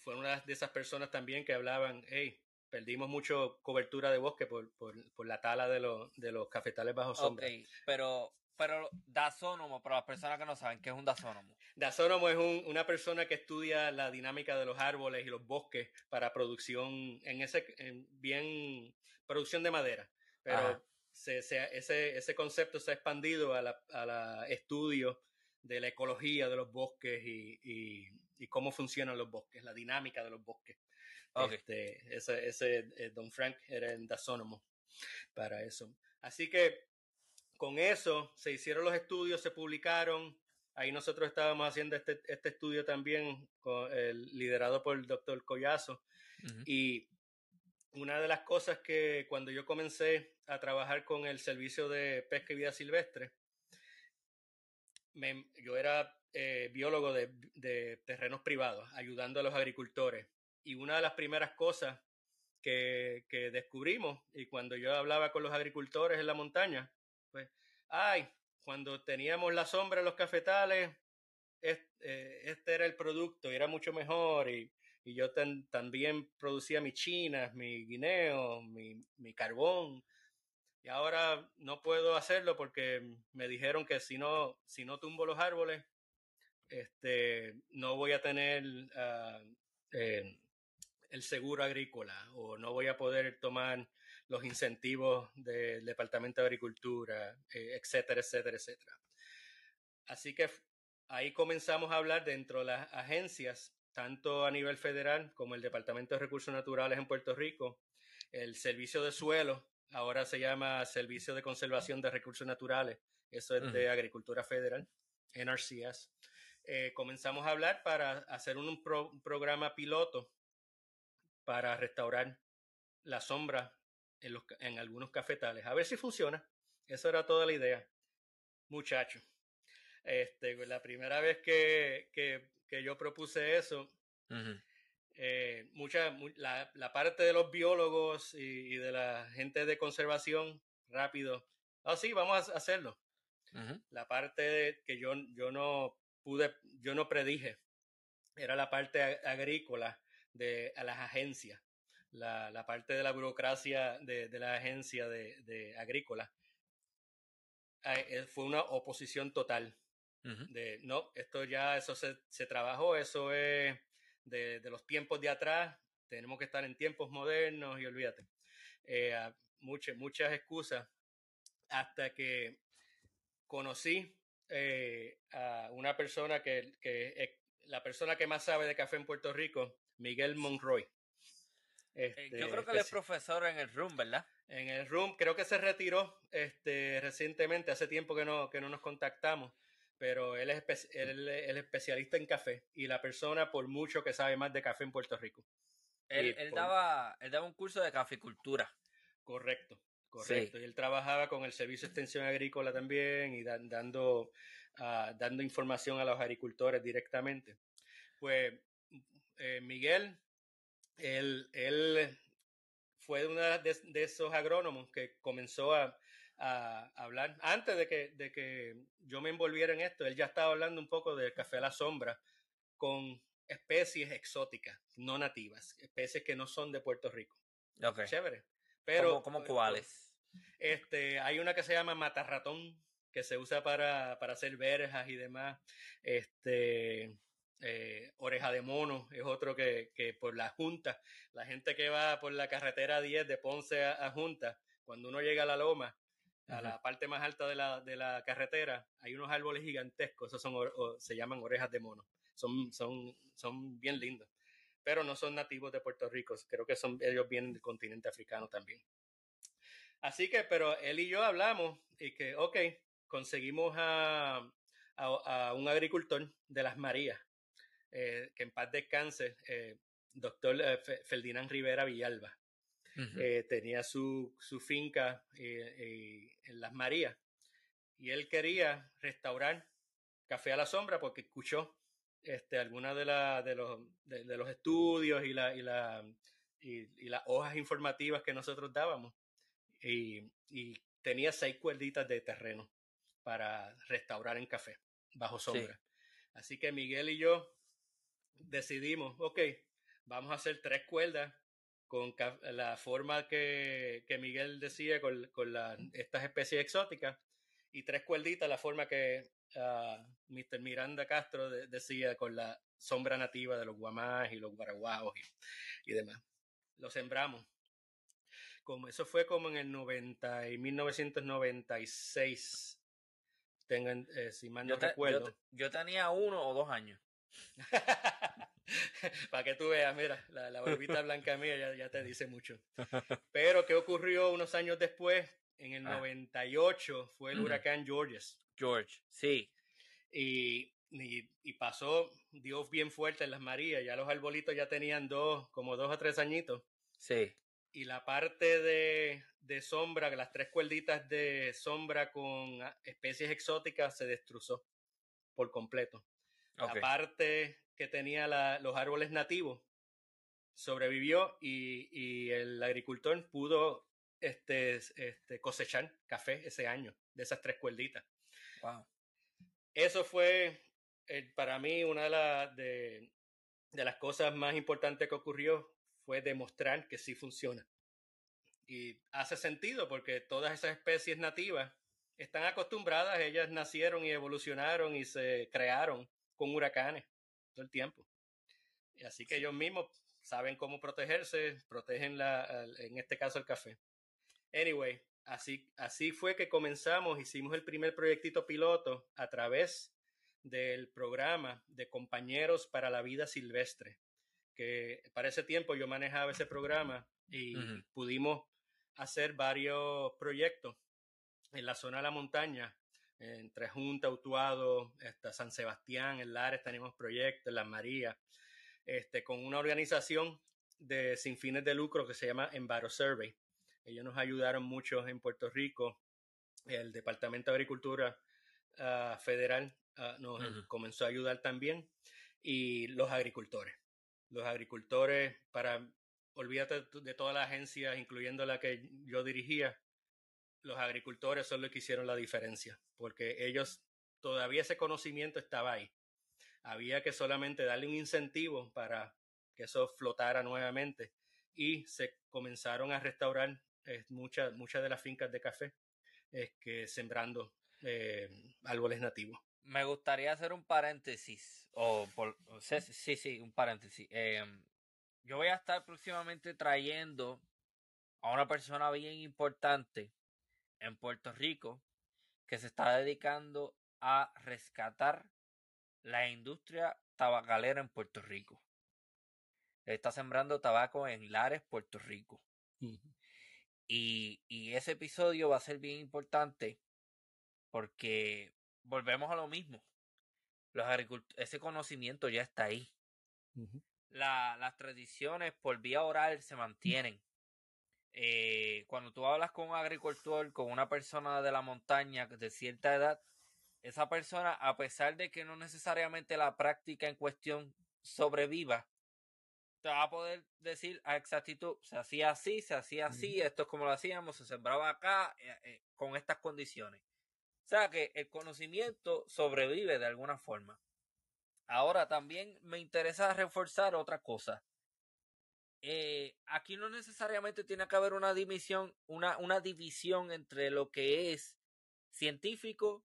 fue una de esas personas también que hablaban, hey, perdimos mucho cobertura de bosque por la tala de, los, de los cafetales bajo sombra. Ok, pero pero dasónomo, para las personas que no saben, ¿qué es un dasónomo? Dasónomo es una persona que estudia la dinámica de los árboles y los bosques para producción, en ese, bien, producción de madera. Pero se, ese, ese concepto se ha expandido a la, a estudio de la ecología de los bosques y, y, cómo funcionan los bosques, la dinámica de los bosques. Este, ese, ese eh, Don Frank era en dasónomo para eso. Así que con eso se hicieron los estudios, se publicaron. Ahí nosotros estábamos haciendo este, este estudio también, liderado por el doctor Collazo. Y una de las cosas que cuando yo comencé a trabajar con el servicio de pesca y vida silvestre, yo era eh, biólogo de, de, terrenos privados, ayudando a los agricultores. Y una de las primeras cosas que, que descubrimos, y cuando yo hablaba con los agricultores en la montaña, pues, ay, cuando teníamos la sombra en los cafetales, eh, este, era el producto y era mucho mejor y, yo también producía mis chinas, mi guineo, mi, mi, carbón. Y ahora no puedo hacerlo porque me dijeron que si no, si no tumbo los árboles, este, no voy a tener ah, eh, el seguro agrícola o no voy a poder tomar los incentivos del Departamento de Agricultura, eh, etcétera, etcétera, etcétera. así que ahí comenzamos a hablar dentro de las agencias, tanto a nivel federal como el Departamento de Recursos Naturales en Puerto Rico, el Servicio de Suelo, ahora se llama Servicio de Conservación de Recursos Naturales, eso es de Agricultura Federal, NRCS. Eh, comenzamos a hablar para hacer un, programa piloto para restaurar la sombra en, los, en algunos cafetales. A ver si funciona. Esa era toda la idea. Muchacho. Este, la primera vez que, que, yo propuse eso, eh, mucha, la, la, parte de los biólogos y, de la gente de conservación, rápido. Ah, sí, vamos a hacerlo. La parte que yo, yo no pude, yo no predije, era la parte agrícola de las agencias, la, la, parte de la burocracia de, de la agencia de, de agrícola. Eh, fue una oposición total. De no, esto ya, eso se, se trabajó, eso es de, de, los tiempos de atrás, tenemos que estar en tiempos modernos y olvídate. Eh, muchas, muchas excusas hasta que conocí eh, a una persona que, que la persona que más sabe de café en Puerto Rico, Miguel Monroy. Este, Yo creo que él es profesor en el RUM, ¿verdad? En el RUM, creo que se retiró este, recientemente, hace tiempo que no, que no nos contactamos, pero él es, es especialista en café y la persona por mucho que sabe más de café en Puerto Rico. Él, él daba, él daba un curso de caficultura. Correcto. Correcto, y él trabajaba con el Servicio de Extensión Agrícola también y dando, uh, dando información a los agricultores directamente. Pues eh, Miguel, él, él fue uno de, de, esos agrónomos que comenzó a, a, hablar, antes de que, de que yo me envolviera en esto, él ya estaba hablando un poco del café a la sombra con especies exóticas, no nativas, especies que no son de Puerto Rico. Okay. Chévere. Pero, ¿Cómo, cuáles? Este, hay una que se llama matarratón, que se usa para, para hacer verjas y demás. Este, eh, oreja de mono es otro que, que, por la Junta, la gente que va por la carretera 10 de Ponce a, Junta, cuando uno llega a la loma, a la parte más alta de la, de la carretera, hay unos árboles gigantescos, esos son, se llaman orejas de mono, son, son, son bien lindos pero no son nativos de Puerto Rico. Creo que son ellos vienen del continente africano también. Así que, pero él y yo hablamos y que, ok, conseguimos a, a, un agricultor de las Marías, eh, que en paz descanse, eh, doctor eh, Ferdinand Rivera Villalba. Eh, tenía su, su finca en las Marías y él quería restaurar Café a la Sombra porque escuchó este, algunas de, la, de, los, de, los estudios y, la, y, la, y, las hojas informativas que nosotros dábamos. Y, y, tenía seis cuerditas de terreno para restaurar en café, bajo sombra. Así que Miguel y yo decidimos, ok, vamos a hacer tres cuerdas con la forma que, que Miguel decía, con, con la, estas especies exóticas, y tres cuerditas, la forma que uh, Mr. Miranda Castro decía con la sombra nativa de los guamás y los guaraguaos y, demás. Lo sembramos. Como, eso fue como en el 90 y 1996. Tengan, eh, si mal no recuerdo. Yo, tenía uno o dos años. Para que tú veas, mira, la, la barbita blanca mía ya, ya, te dice mucho. Pero, ¿qué ocurrió unos años después? En el 98 ah. fue el huracán Georges. George, sí. Y, y, pasó, dio bien fuerte en las Marías, ya los arbolitos ya tenían dos, como dos o tres añitos. Sí. Y la parte de, de sombra, las tres cuerditas de sombra con especies exóticas se destruyó por completo. La parte que tenía la, los árboles nativos sobrevivió y, y, el agricultor pudo este, este, cosechar café ese año de esas tres cuerditas. Wow. Eso fue eh, para mí una de, de, las cosas más importantes que ocurrió fue demostrar que sí funciona. Y hace sentido porque todas esas especies nativas están acostumbradas, ellas nacieron y evolucionaron y se crearon con huracanes todo el tiempo. Y así que ellos mismos saben cómo protegerse, protegen la, en este caso el café. Anyway, así, así fue que comenzamos, hicimos el primer proyectito piloto a través del programa de Compañeros para la Vida Silvestre, que para ese tiempo yo manejaba ese programa y pudimos hacer varios proyectos en la zona de la montaña, entre Junta, Utuado, hasta San Sebastián, en Lares tenemos proyectos, en Las Marías, este, con una organización de sin fines de lucro que se llama Enviro Survey. Ellos nos ayudaron mucho en Puerto Rico. El Departamento de Agricultura ah, Federal ah, nos comenzó a ayudar también. Y los agricultores. Los agricultores, para, olvídate de todas las agencias, incluyendo la que yo dirigía, los agricultores son los que hicieron la diferencia, porque ellos, todavía ese conocimiento estaba ahí. Había que solamente darle un incentivo para que eso flotara nuevamente y se comenzaron a restaurar eh, muchas muchas de las fincas de café es que sembrando eh, árboles nativos. Me gustaría hacer un paréntesis, o sí, sí, un paréntesis. Em, yo voy a estar próximamente trayendo a una persona bien importante en Puerto Rico que se está dedicando a rescatar la industria tabacalera en Puerto Rico está sembrando tabaco en Lares, Puerto Rico. y, y, ese episodio va a ser bien importante porque volvemos a lo mismo. Los ese conocimiento ya está ahí. la, las tradiciones por vía oral se mantienen. Eh, cuando tú hablas con un agricultor, con una persona de la montaña de cierta edad, esa persona, a pesar de que no necesariamente la práctica en cuestión sobreviva, te va a poder decir a exactitud, se hacía así, se hacía así, esto es como lo hacíamos, se sembraba acá eh, eh, con estas condiciones. O sea que el conocimiento sobrevive de alguna forma. Ahora también me interesa reforzar otra cosa. Eh, aquí no necesariamente tiene que haber una división, una, una división entre lo que es científico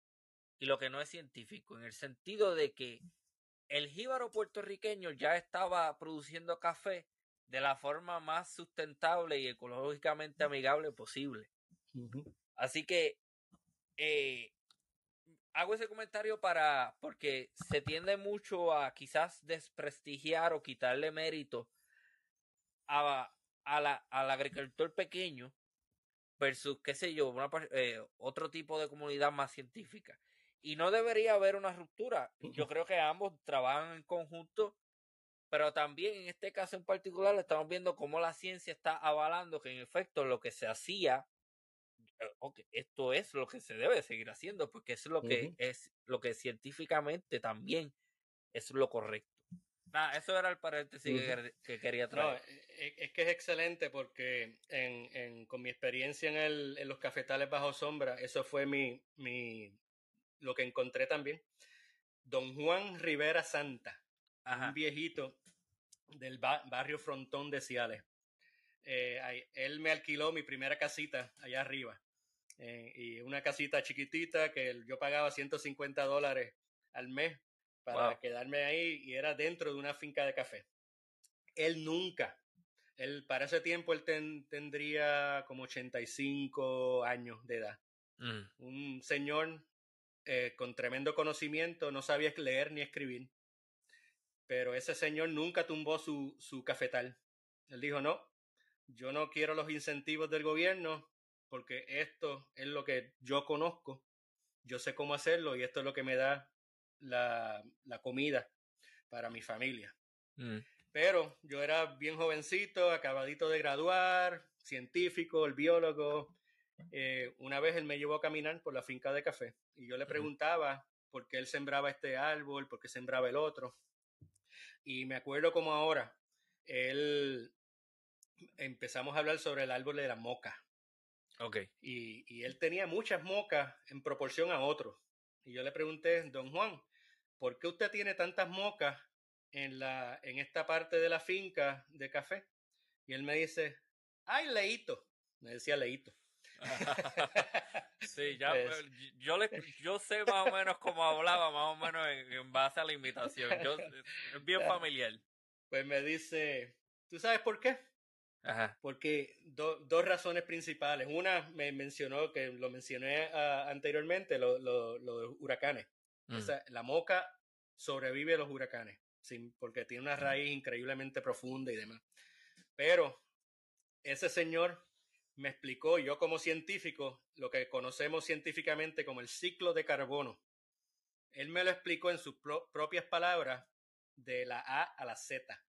y lo que no es científico, en el sentido de que el jíbaro puertorriqueño ya estaba produciendo café de la forma más sustentable y ecológicamente amigable posible. Así que eh, hago ese comentario para porque se tiende mucho a quizás desprestigiar o quitarle mérito a, la, al agricultor pequeño versus, qué sé yo, eh, otro tipo de comunidad más científica y no debería haber una ruptura. Yo creo que ambos trabajan en conjunto, pero también en este caso en particular estamos viendo cómo la ciencia está avalando que en efecto lo que se hacía, eh, esto es lo que se debe seguir haciendo, porque es lo que es lo que científicamente también es lo correcto. Nada, eso era el paréntesis que, quería traer. E, e, es que es excelente porque en, con mi experiencia en, el, en los cafetales bajo sombra, eso fue mi, mi, lo que encontré también, don Juan Rivera Santa, un viejito del barrio Frontón de Ciales. Eh, él me alquiló mi primera casita allá arriba. Eh, y una casita chiquitita que yo pagaba 150 dólares al mes para quedarme ahí y era dentro de una finca de café. Él nunca, él para ese tiempo él tendría como 85 años de edad. Mm. Un señor eh, con tremendo conocimiento, no sabía leer ni escribir. Pero ese señor nunca tumbó su, su cafetal. Él dijo, no, yo no quiero los incentivos del gobierno porque esto es lo que yo conozco, yo sé cómo hacerlo y esto es lo que me da la, la comida para mi familia. Mm. Pero yo era bien jovencito, acabadito de graduar, científico, el biólogo, eh, una vez él me llevó a caminar por la finca de café y yo le preguntaba por qué él sembraba este árbol, por qué sembraba el otro. Y me acuerdo como ahora, él empezamos a hablar sobre el árbol de la moca. Ok. Y, y él tenía muchas mocas en proporción a otros. Y yo le pregunté, don Juan, ¿por qué usted tiene tantas mocas en, la, en esta parte de la finca de café? Y él me dice, ay, leíto. Me decía leíto. sí, ya pues, yo, le, yo sé más o menos cómo hablaba, más o menos en, base a la invitación. Yo, es bien familiar. Pues me dice, ¿tú sabes por qué? Porque dos razones principales. Una me mencionó, que lo mencioné ah, anteriormente, los lo, huracanes. Mm. la moca sobrevive a los huracanes, sin, porque tiene una raíz increíblemente profunda y demás. Pero ese señor me explicó, yo como científico, lo que conocemos científicamente como el ciclo de carbono. Él me lo explicó en sus propias palabras de la A a la Z.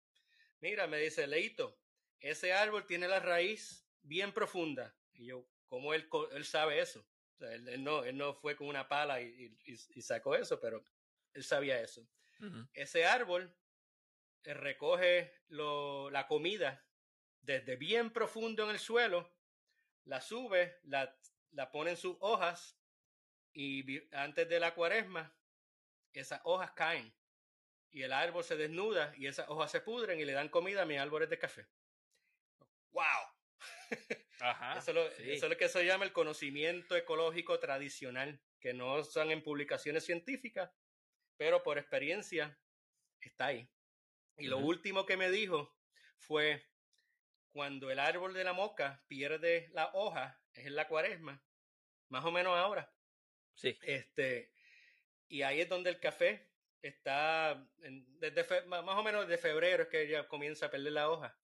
Mira, me dice, Leito, ese árbol tiene la raíz bien profunda. Y yo, ¿cómo él, él sabe eso? él, no, él no fue con una pala y, sacó eso, pero él sabía eso. Ese árbol eh, recoge la comida desde bien profundo en el suelo, la sube, la, la pone en sus hojas y antes de la cuaresma, esas hojas caen y el árbol se desnuda y esas hojas se pudren y le dan comida a mis árboles de café. ¡Wow! eso, es lo, que se llama el conocimiento ecológico tradicional, que no son en publicaciones científicas, pero por experiencia está ahí. Y lo último que me dijo fue, cuando el árbol de la moca pierde la hoja, es en la cuaresma, más o menos ahora. Sí. Este, y ahí es donde el café está, desde más o menos de febrero es que ya comienza a perder la hoja.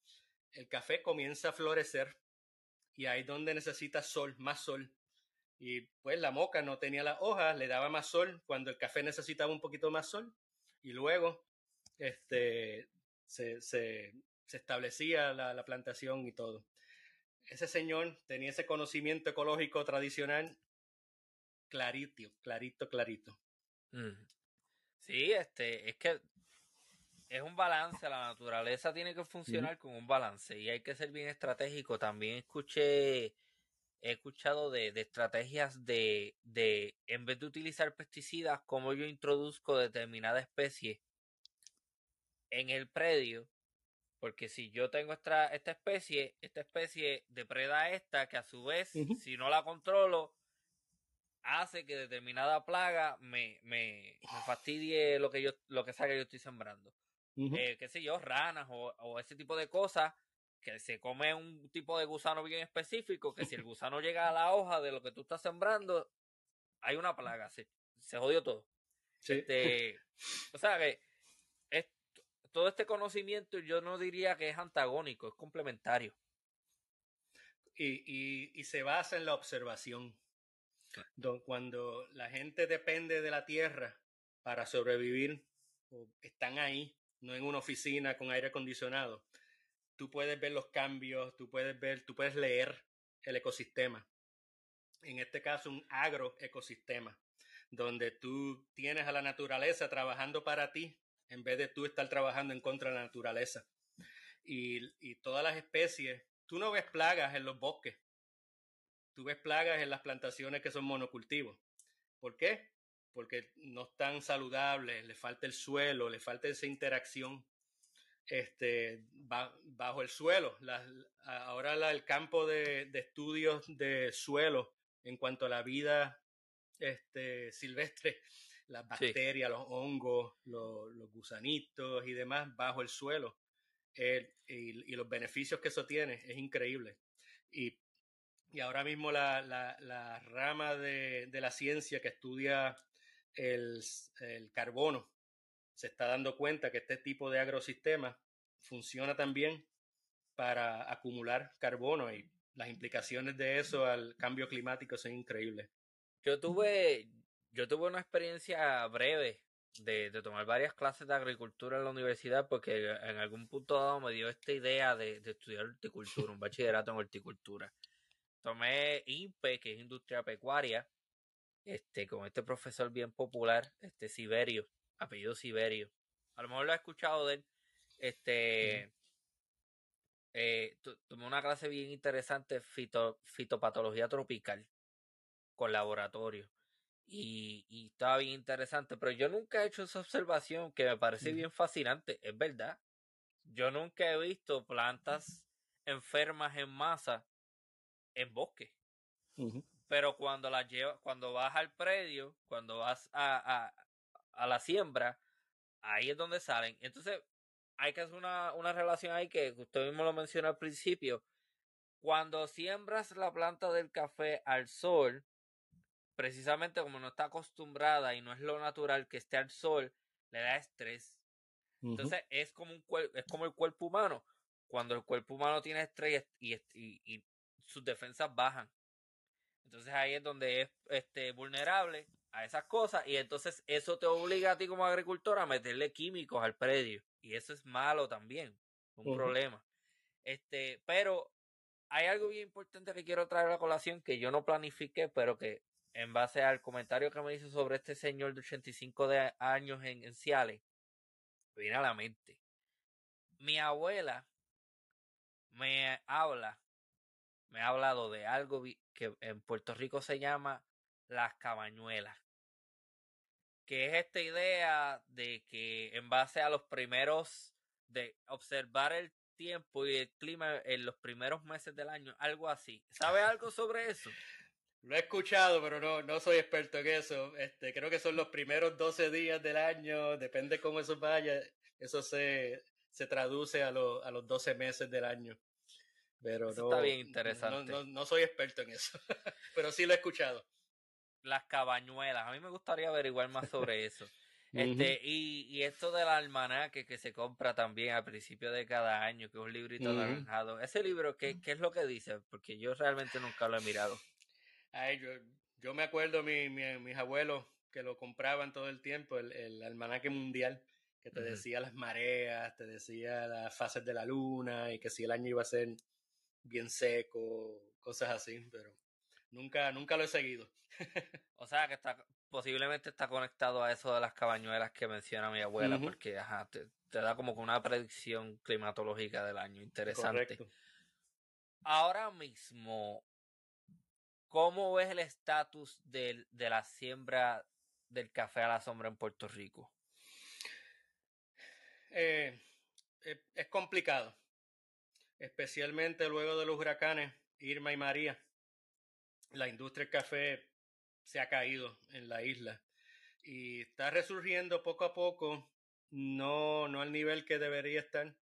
El café comienza a florecer y ahí donde necesita sol, más sol. Y pues la moca no tenía las hojas, le daba más sol cuando el café necesitaba un poquito más sol. Y luego este, se, establecía la, la, plantación y todo. Ese señor tenía ese conocimiento ecológico tradicional clarito, clarito, clarito. Sí, este, es que es un balance, la naturaleza tiene que funcionar con un balance y hay que ser bien estratégico. También escuché, he escuchado de, estrategias de, de, en vez de utilizar pesticidas, como yo introduzco determinada especie en el predio, porque si yo tengo esta, esta especie, esta especie depreda a esta, que a su vez, si no la controlo, hace que determinada plaga me, me, me, fastidie lo que yo, lo que sea que yo estoy sembrando eh, qué sé yo, ranas o, o, ese tipo de cosas, que se come un tipo de gusano bien específico, que si el gusano llega a la hoja de lo que tú estás sembrando, hay una plaga, se, se jodió todo. Este, o sea que es, todo este conocimiento yo no diría que es antagónico, es complementario. Y, y, y se basa en la observación. Cuando la gente depende de la tierra para sobrevivir, están ahí no en una oficina con aire acondicionado. Tú puedes ver los cambios, tú puedes ver, tú puedes leer el ecosistema. En este caso, un agroecosistema, donde tú tienes a la naturaleza trabajando para ti en vez de tú estar trabajando en contra de la naturaleza. Y, y todas las especies, tú no ves plagas en los bosques, tú ves plagas en las plantaciones que son monocultivos. ¿Por qué? Porque no están saludables, le falta el suelo, le falta esa interacción este, bajo el suelo. ahora el campo de, estudios de suelo en cuanto a la vida este, silvestre, las bacterias, los hongos, los, gusanitos y demás bajo el suelo. y, los beneficios que eso tiene es increíble. Y, ahora mismo la, rama de, de, la ciencia que estudia el, el carbono se está dando cuenta que este tipo de agrosistema funciona también para acumular carbono y las implicaciones de eso al cambio climático son increíbles. Yo tuve, yo tuve una experiencia breve de, de, tomar varias clases de agricultura en la universidad porque en algún punto dado me dio esta idea de, de estudiar horticultura, un bachillerato en horticultura. Tomé INPE, que es Industria Pecuaria, este, con este profesor bien popular, este Siberio, apellido Siberio. A lo mejor lo has escuchado de él. Este, eh, tomé una clase bien interesante, fito, fitopatología tropical, con laboratorio. Y, y, estaba bien interesante, pero yo nunca he hecho esa observación que me parece bien fascinante, es verdad. Yo nunca he visto plantas enfermas en masa en bosque pero cuando las llevas, cuando vas al predio, cuando vas a, a, a, la siembra, ahí es donde salen. Entonces, hay que hacer una, una relación ahí que usted mismo lo mencionó al principio. Cuando siembras la planta del café al sol, precisamente como no está acostumbrada y no es lo natural que esté al sol, le da estrés. Entonces es como un es como el cuerpo humano. Cuando el cuerpo humano tiene estrés y, y, sus defensas bajan. Entonces ahí es donde es este, vulnerable a esas cosas y entonces eso te obliga a ti como agricultor a meterle químicos al predio y eso es malo también, un problema. Este, pero hay algo bien importante que quiero traer a la colación que yo no planifiqué, pero que en base al comentario que me hizo sobre este señor de 85 de años en, en Ciales, viene a la mente. Mi abuela me habla, me ha hablado de algo que en Puerto Rico se llama las cabañuelas, que es esta idea de que en base a los primeros, de observar el tiempo y el clima en los primeros meses del año, algo así. ¿Sabe algo sobre eso? Lo he escuchado, pero no, no soy experto en eso. Este, creo que son los primeros 12 días del año, depende cómo eso vaya. Eso se, se traduce a, a los 12 meses del año. Pero no, está bien interesante. No, no, soy experto en eso, pero sí lo he escuchado. Las cabañuelas, a mí me gustaría averiguar más sobre eso. Este, y, y esto del almanaque que se compra también al principio de cada año, que es un librito anaranjado. Ese libro, ¿qué, ¿qué, es lo que dice? Porque yo realmente nunca lo he mirado. Ay, yo, yo me acuerdo mi, mis abuelos que lo compraban todo el tiempo, el, el almanaque mundial, que te decía las mareas, te decía las fases de la luna y que si el año iba a ser bien seco, cosas así, pero nunca, nunca lo he seguido. o sea que está, posiblemente está conectado a eso de las cabañuelas que menciona mi abuela, porque ajá, te, da como una predicción climatológica del año interesante. Ahora mismo, ¿Cómo ves el estatus de, la siembra del café a la sombra en Puerto Rico? Eh, eh, es complicado, especialmente luego de los huracanes Irma y María. La industria del café se ha caído en la isla y está resurgiendo poco a poco, no, no al nivel que debería estar,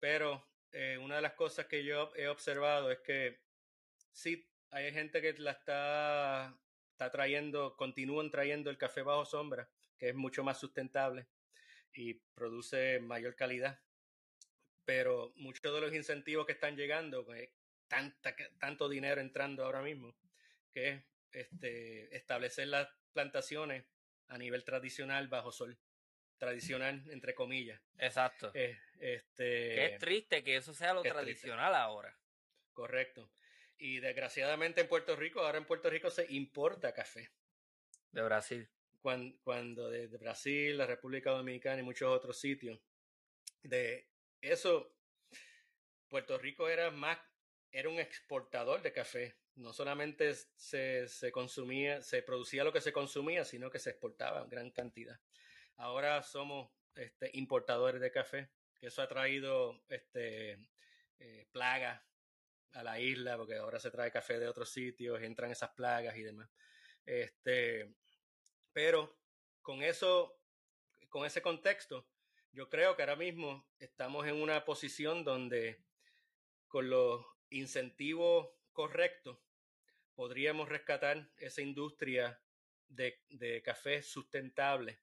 pero eh, una de las cosas que yo he observado es que sí hay gente que la está, está trayendo, continúan trayendo el café bajo sombra, que es mucho más sustentable y produce mayor calidad. Pero muchos de los incentivos que están llegando, pues, tanta, tanto dinero entrando ahora mismo, que es este, establecer las plantaciones a nivel tradicional bajo sol. Tradicional, entre comillas. Exacto. Eh, este, es triste que eso sea lo tradicional ahora. Correcto. Y desgraciadamente en Puerto Rico, ahora en Puerto Rico se importa café. De Brasil. Cuando, cuando de, Brasil, la República Dominicana y muchos otros sitios. De eso, Puerto Rico era más, era un exportador de café. No solamente se, se consumía, se producía lo que se consumía, sino que se exportaba en gran cantidad. Ahora somos este, importadores de café, que eso ha traído este, eh, plagas a la isla, porque ahora se trae café de otros sitios, entran esas plagas y demás. Este, pero con eso, con ese contexto, yo creo que ahora mismo estamos en una posición donde con los incentivos correctos podríamos rescatar esa industria de, café sustentable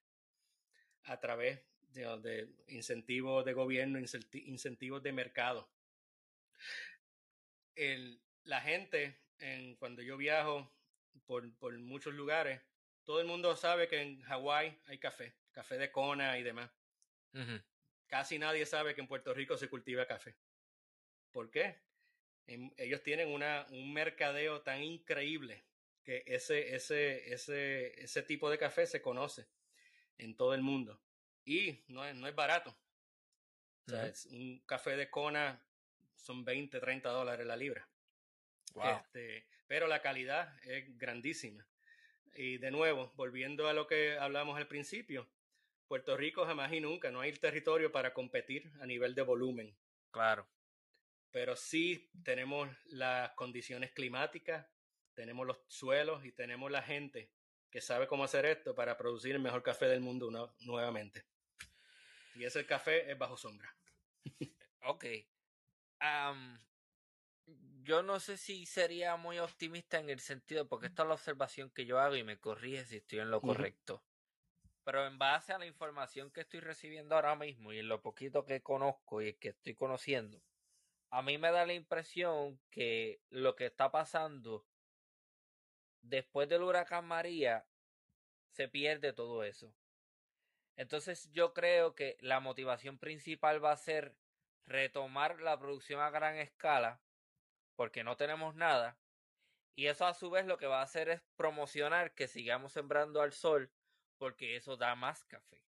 a través de, incentivos de gobierno, incentivos de mercado la gente, en, cuando yo viajo por, por muchos lugares, todo el mundo sabe que en Hawái hay café, café de Kona y demás. Casi nadie sabe que en Puerto Rico se cultiva café. ¿Por qué? ellos tienen una, un mercadeo tan increíble que ese, ese, ese, ese tipo de café se conoce en todo el mundo. Y no es, no es barato. O sea, es un café de Kona son 20, 30 dólares la libra. Este, pero la calidad es grandísima. Y de nuevo, volviendo a lo que hablamos al principio, Puerto Rico jamás y nunca no hay territorio para competir a nivel de volumen. Claro. Pero sí tenemos las condiciones climáticas, tenemos los suelos y tenemos la gente que sabe cómo hacer esto para producir el mejor café del mundo nuevamente. Y ese café es bajo sombra. ok yo no sé si sería muy optimista en el sentido, porque esta es la observación que yo hago y me corrige si estoy en lo correcto. Pero en base a la información que estoy recibiendo ahora mismo y en lo poquito que conozco y que estoy conociendo, a mí me da la impresión que lo que está pasando después del huracán María se pierde todo eso. Entonces yo creo que la motivación principal va a ser retomar la producción a gran escala porque no tenemos nada. Y eso a su vez lo que va a hacer es promocionar que sigamos sembrando al sol porque eso da más café.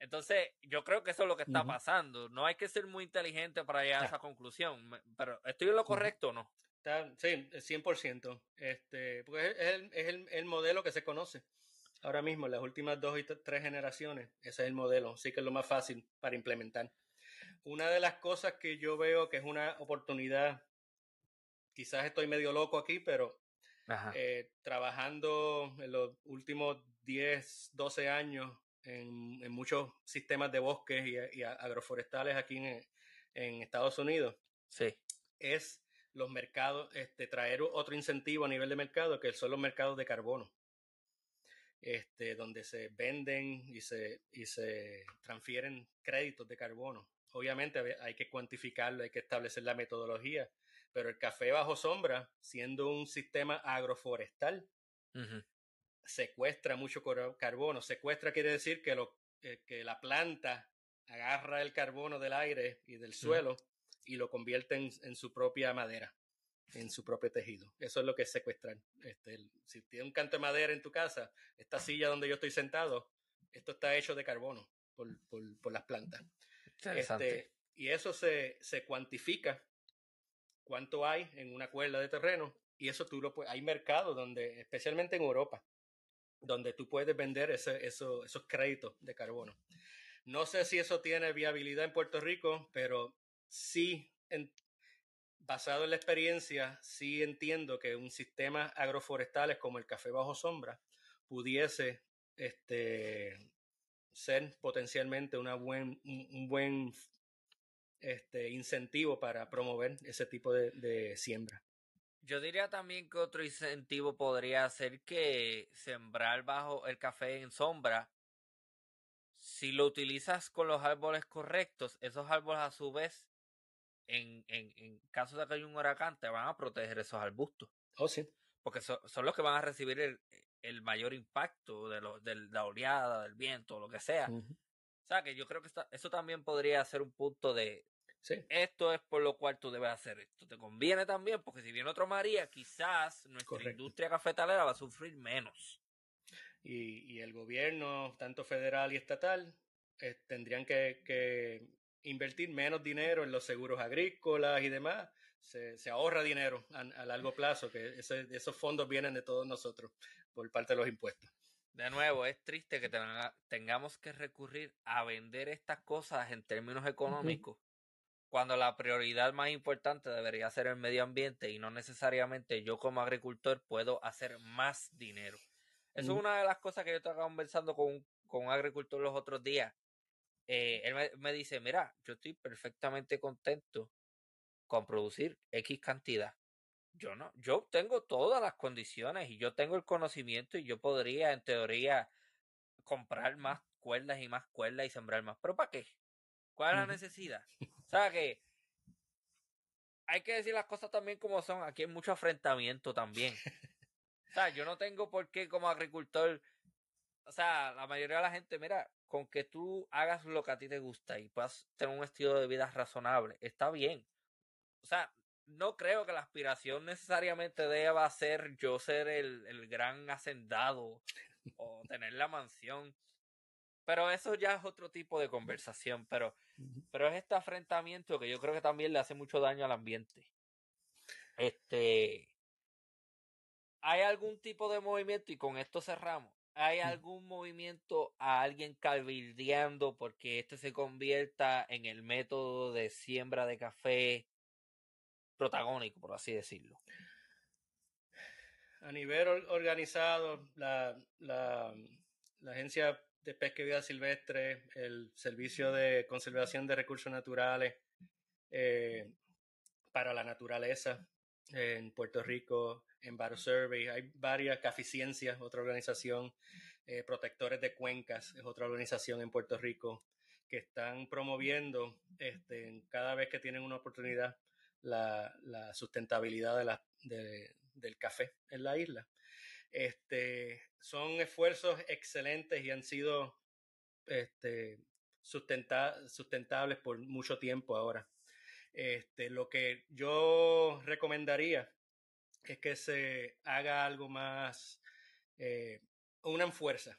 Entonces, yo creo que eso es lo que está pasando. No hay que ser muy inteligente para llegar a esa conclusión. Pero, ¿estoy en lo correcto o no? Está, sí, 100%. Este, porque es, el, es el, el, modelo que se conoce. Ahora mismo, en las últimas dos y tres generaciones, ese es el modelo. Sí que es lo más fácil para implementar. Una de las cosas que yo veo que es una oportunidad, quizás estoy medio loco aquí, pero eh, trabajando en los últimos 10, 12 años en, en muchos sistemas de bosques y, y agroforestales aquí en, en, Estados Unidos, sí. es los mercados, este, traer otro incentivo a nivel de mercado que son los mercados de carbono. Este, donde se venden y se, y se transfieren créditos de carbono. Obviamente hay que cuantificarlo, hay que establecer la metodología, pero el café bajo sombra, siendo un sistema agroforestal, secuestra mucho carbono. Secuestra quiere decir que, lo, eh, que la planta agarra el carbono del aire y del suelo y lo convierte en, su propia madera, en su propio tejido. Eso es lo que es secuestrar. Este, si tienes un canto de madera en tu casa, esta silla donde yo estoy sentado, esto está hecho de carbono por, por, las plantas. Este, y eso se, se cuantifica cuánto hay en una cuerda de terreno y eso tú lo puedes, hay mercados donde, especialmente en Europa, donde tú puedes vender ese, eso, esos créditos de carbono. No sé si eso tiene viabilidad en Puerto Rico, pero sí, basado en la experiencia, sí entiendo que un sistema agroforestales como el café bajo sombra pudiese este, ser potencialmente una buen, un buen este, incentivo para promover ese tipo de siembra. Yo diría también que otro incentivo podría ser que sembrar bajo el café en sombra, si lo utilizas con los árboles correctos, esos árboles a su vez, en, en, en caso de que haya un huracán, te van a proteger esos arbustos. Oh, sí. Porque son los que van a recibir el, el mayor impacto de, lo, de la oleada, del viento, lo que sea. O sea, que yo creo que eso también podría ser un punto de, esto es por lo cual tú debes hacer esto. Te conviene también porque si viene otro María, quizás nuestra industria cafetalera va a sufrir menos. Y, y el gobierno, tanto federal y estatal, eh, tendrían que, que, invertir menos dinero en los seguros agrícolas y demás. Se, se ahorra dinero a, a, largo plazo, que ese, esos fondos vienen de todos nosotros por parte de los impuestos. De nuevo, es triste que tengamos que recurrir a vender estas cosas en términos económicos cuando la prioridad más importante debería ser el medio ambiente y no necesariamente yo como agricultor puedo hacer más dinero. Eso es una de las cosas que yo estaba conversando con, con un agricultor los otros días. Eh, él me, me, dice, mira, yo estoy perfectamente contento con producir X cantidad. Yo no, yo tengo todas las condiciones y yo tengo el conocimiento y yo podría, en teoría, comprar más cuerdas y más cuerdas y sembrar más. ¿Pero para qué? ¿Cuál es la necesidad? O sea que hay que decir las cosas también como son. Aquí hay mucho afrentamiento también. O sea, yo no tengo por qué como agricultor, o sea, la mayoría de la gente, mira, con que tú hagas lo que a ti te gusta y puedas tener un estilo de vida razonable, está bien. O sea, no creo que la aspiración necesariamente deba ser yo ser el, el gran hacendado o tener la mansión. Pero eso ya es otro tipo de conversación, pero, pero es este afrentamiento que yo creo que también le hace mucho daño al ambiente. Este, ¿hay algún tipo de movimiento, y con esto cerramos, ¿hay algún movimiento a alguien cabildeando porque este se convierta en el método de siembra de café protagónico, por así decirlo? A nivel organizado, la, la, la agencia de pesca y vida silvestre, el Servicio de Conservación de Recursos Naturales, eh, para la naturaleza en Puerto Rico, en Survey, hay varias, Caficiencias, otra organización, eh, Protectores de Cuencas, es otra organización en Puerto Rico, que están promoviendo este, cada vez que tienen una oportunidad la, sustentabilidad de la, del café en la isla. Este, son esfuerzos excelentes y han sido este, sustentables por mucho tiempo ahora. Este, lo que yo recomendaría es que se haga algo más, eh, una fuerza.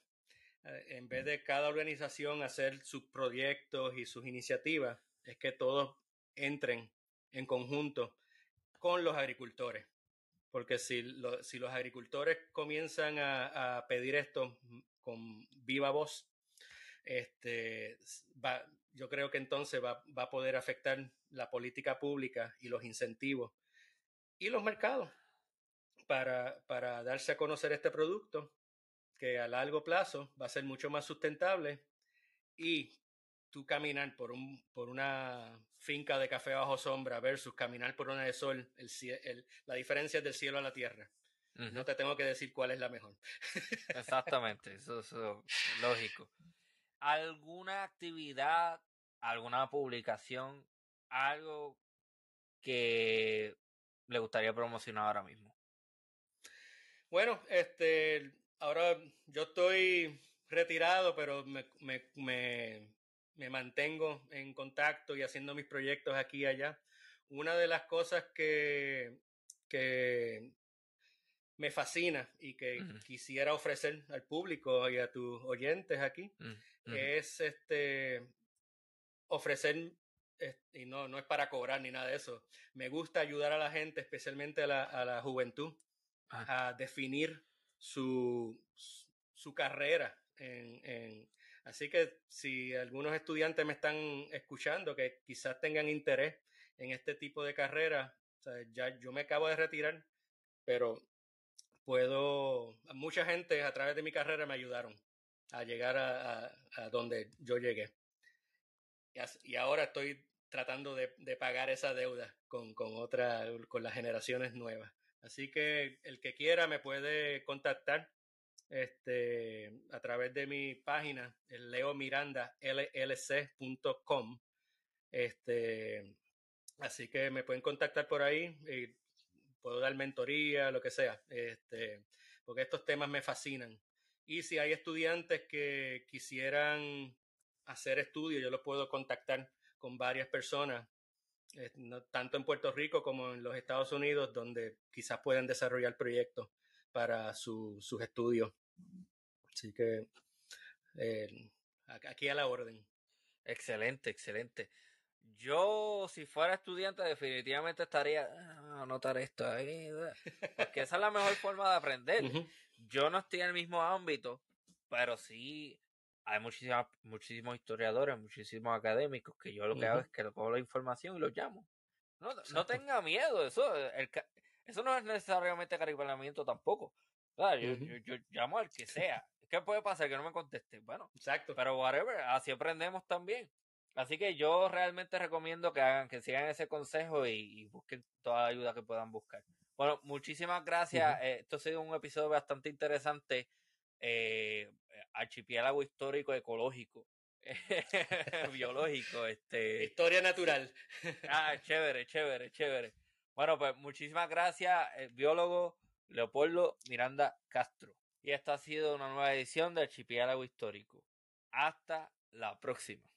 Eh, en vez de cada organización hacer sus proyectos y sus iniciativas, es que todos entren en conjunto con los agricultores. Porque si, si los agricultores comienzan a, pedir esto con viva voz, este, va, yo creo que entonces va, va, a poder afectar la política pública y los incentivos y los mercados para, para darse a conocer este producto que a largo plazo va a ser mucho más sustentable y tú caminar por, un, por una finca de café bajo sombra versus caminar por una de sol, el, la diferencia es del cielo a la tierra. No te tengo que decir cuál es la mejor. Exactamente, eso es lógico. ¿Alguna actividad, alguna publicación, algo que le gustaría promocionar ahora mismo? Bueno, este, ahora yo estoy retirado, pero me, me mantengo en contacto y haciendo mis proyectos aquí y allá. Una de las cosas que, que me fascina y que quisiera ofrecer al público y a tus oyentes aquí mm, es este ofrecer y no, no es para cobrar ni nada de eso. Me gusta ayudar a la gente, especialmente a la, a la juventud, ah. a definir su, su carrera en, Así que si algunos estudiantes me están escuchando que quizás tengan interés en este tipo de carrera, ya yo me acabo de retirar, pero puedo, mucha gente a través de mi carrera me ayudaron a llegar a, donde yo llegué. Y, ahora estoy tratando de, pagar esa deuda con, con, otra, con las generaciones nuevas. Así que el que quiera me puede contactar través de mi página, leomirandallc.com. Este, así que me pueden contactar por ahí y puedo dar mentoría, lo que sea, este, porque estos temas me fascinan. Y si hay estudiantes que quisieran hacer estudios, yo los puedo contactar con varias personas, eh, tanto en Puerto Rico como en los Estados Unidos, donde quizás puedan desarrollar proyectos para sus estudios. Así que eh, aquí a la orden. Excelente, excelente. Yo, si fuera estudiante, definitivamente estaría a ah, anotar esto ahí, porque esa es la mejor forma de aprender. Yo no estoy en el mismo ámbito, pero sí hay muchísimos, muchísimos historiadores, muchísimos académicos que yo lo que hago es que cojo la información y los llamo. No, no tenga miedo, eso, eso no es necesariamente caripelamiento tampoco. Yo, yo, llamo al que sea. ¿Qué puede pasar? Que no me conteste. Bueno, exacto. Pero whatever, así aprendemos también. Así que yo realmente recomiendo que hagan, que sigan ese consejo y, busquen toda la ayuda que puedan buscar. Bueno, muchísimas gracias. Eh, esto ha sido un episodio bastante interesante. Eh, archipiélago histórico ecológico. biológico, este. Historia natural. ah, chévere, chévere, chévere. Bueno, pues muchísimas gracias, eh, biólogo. Leopoldo Miranda Castro. Y esta ha sido una nueva edición de Archipiélago Histórico. Hasta la próxima.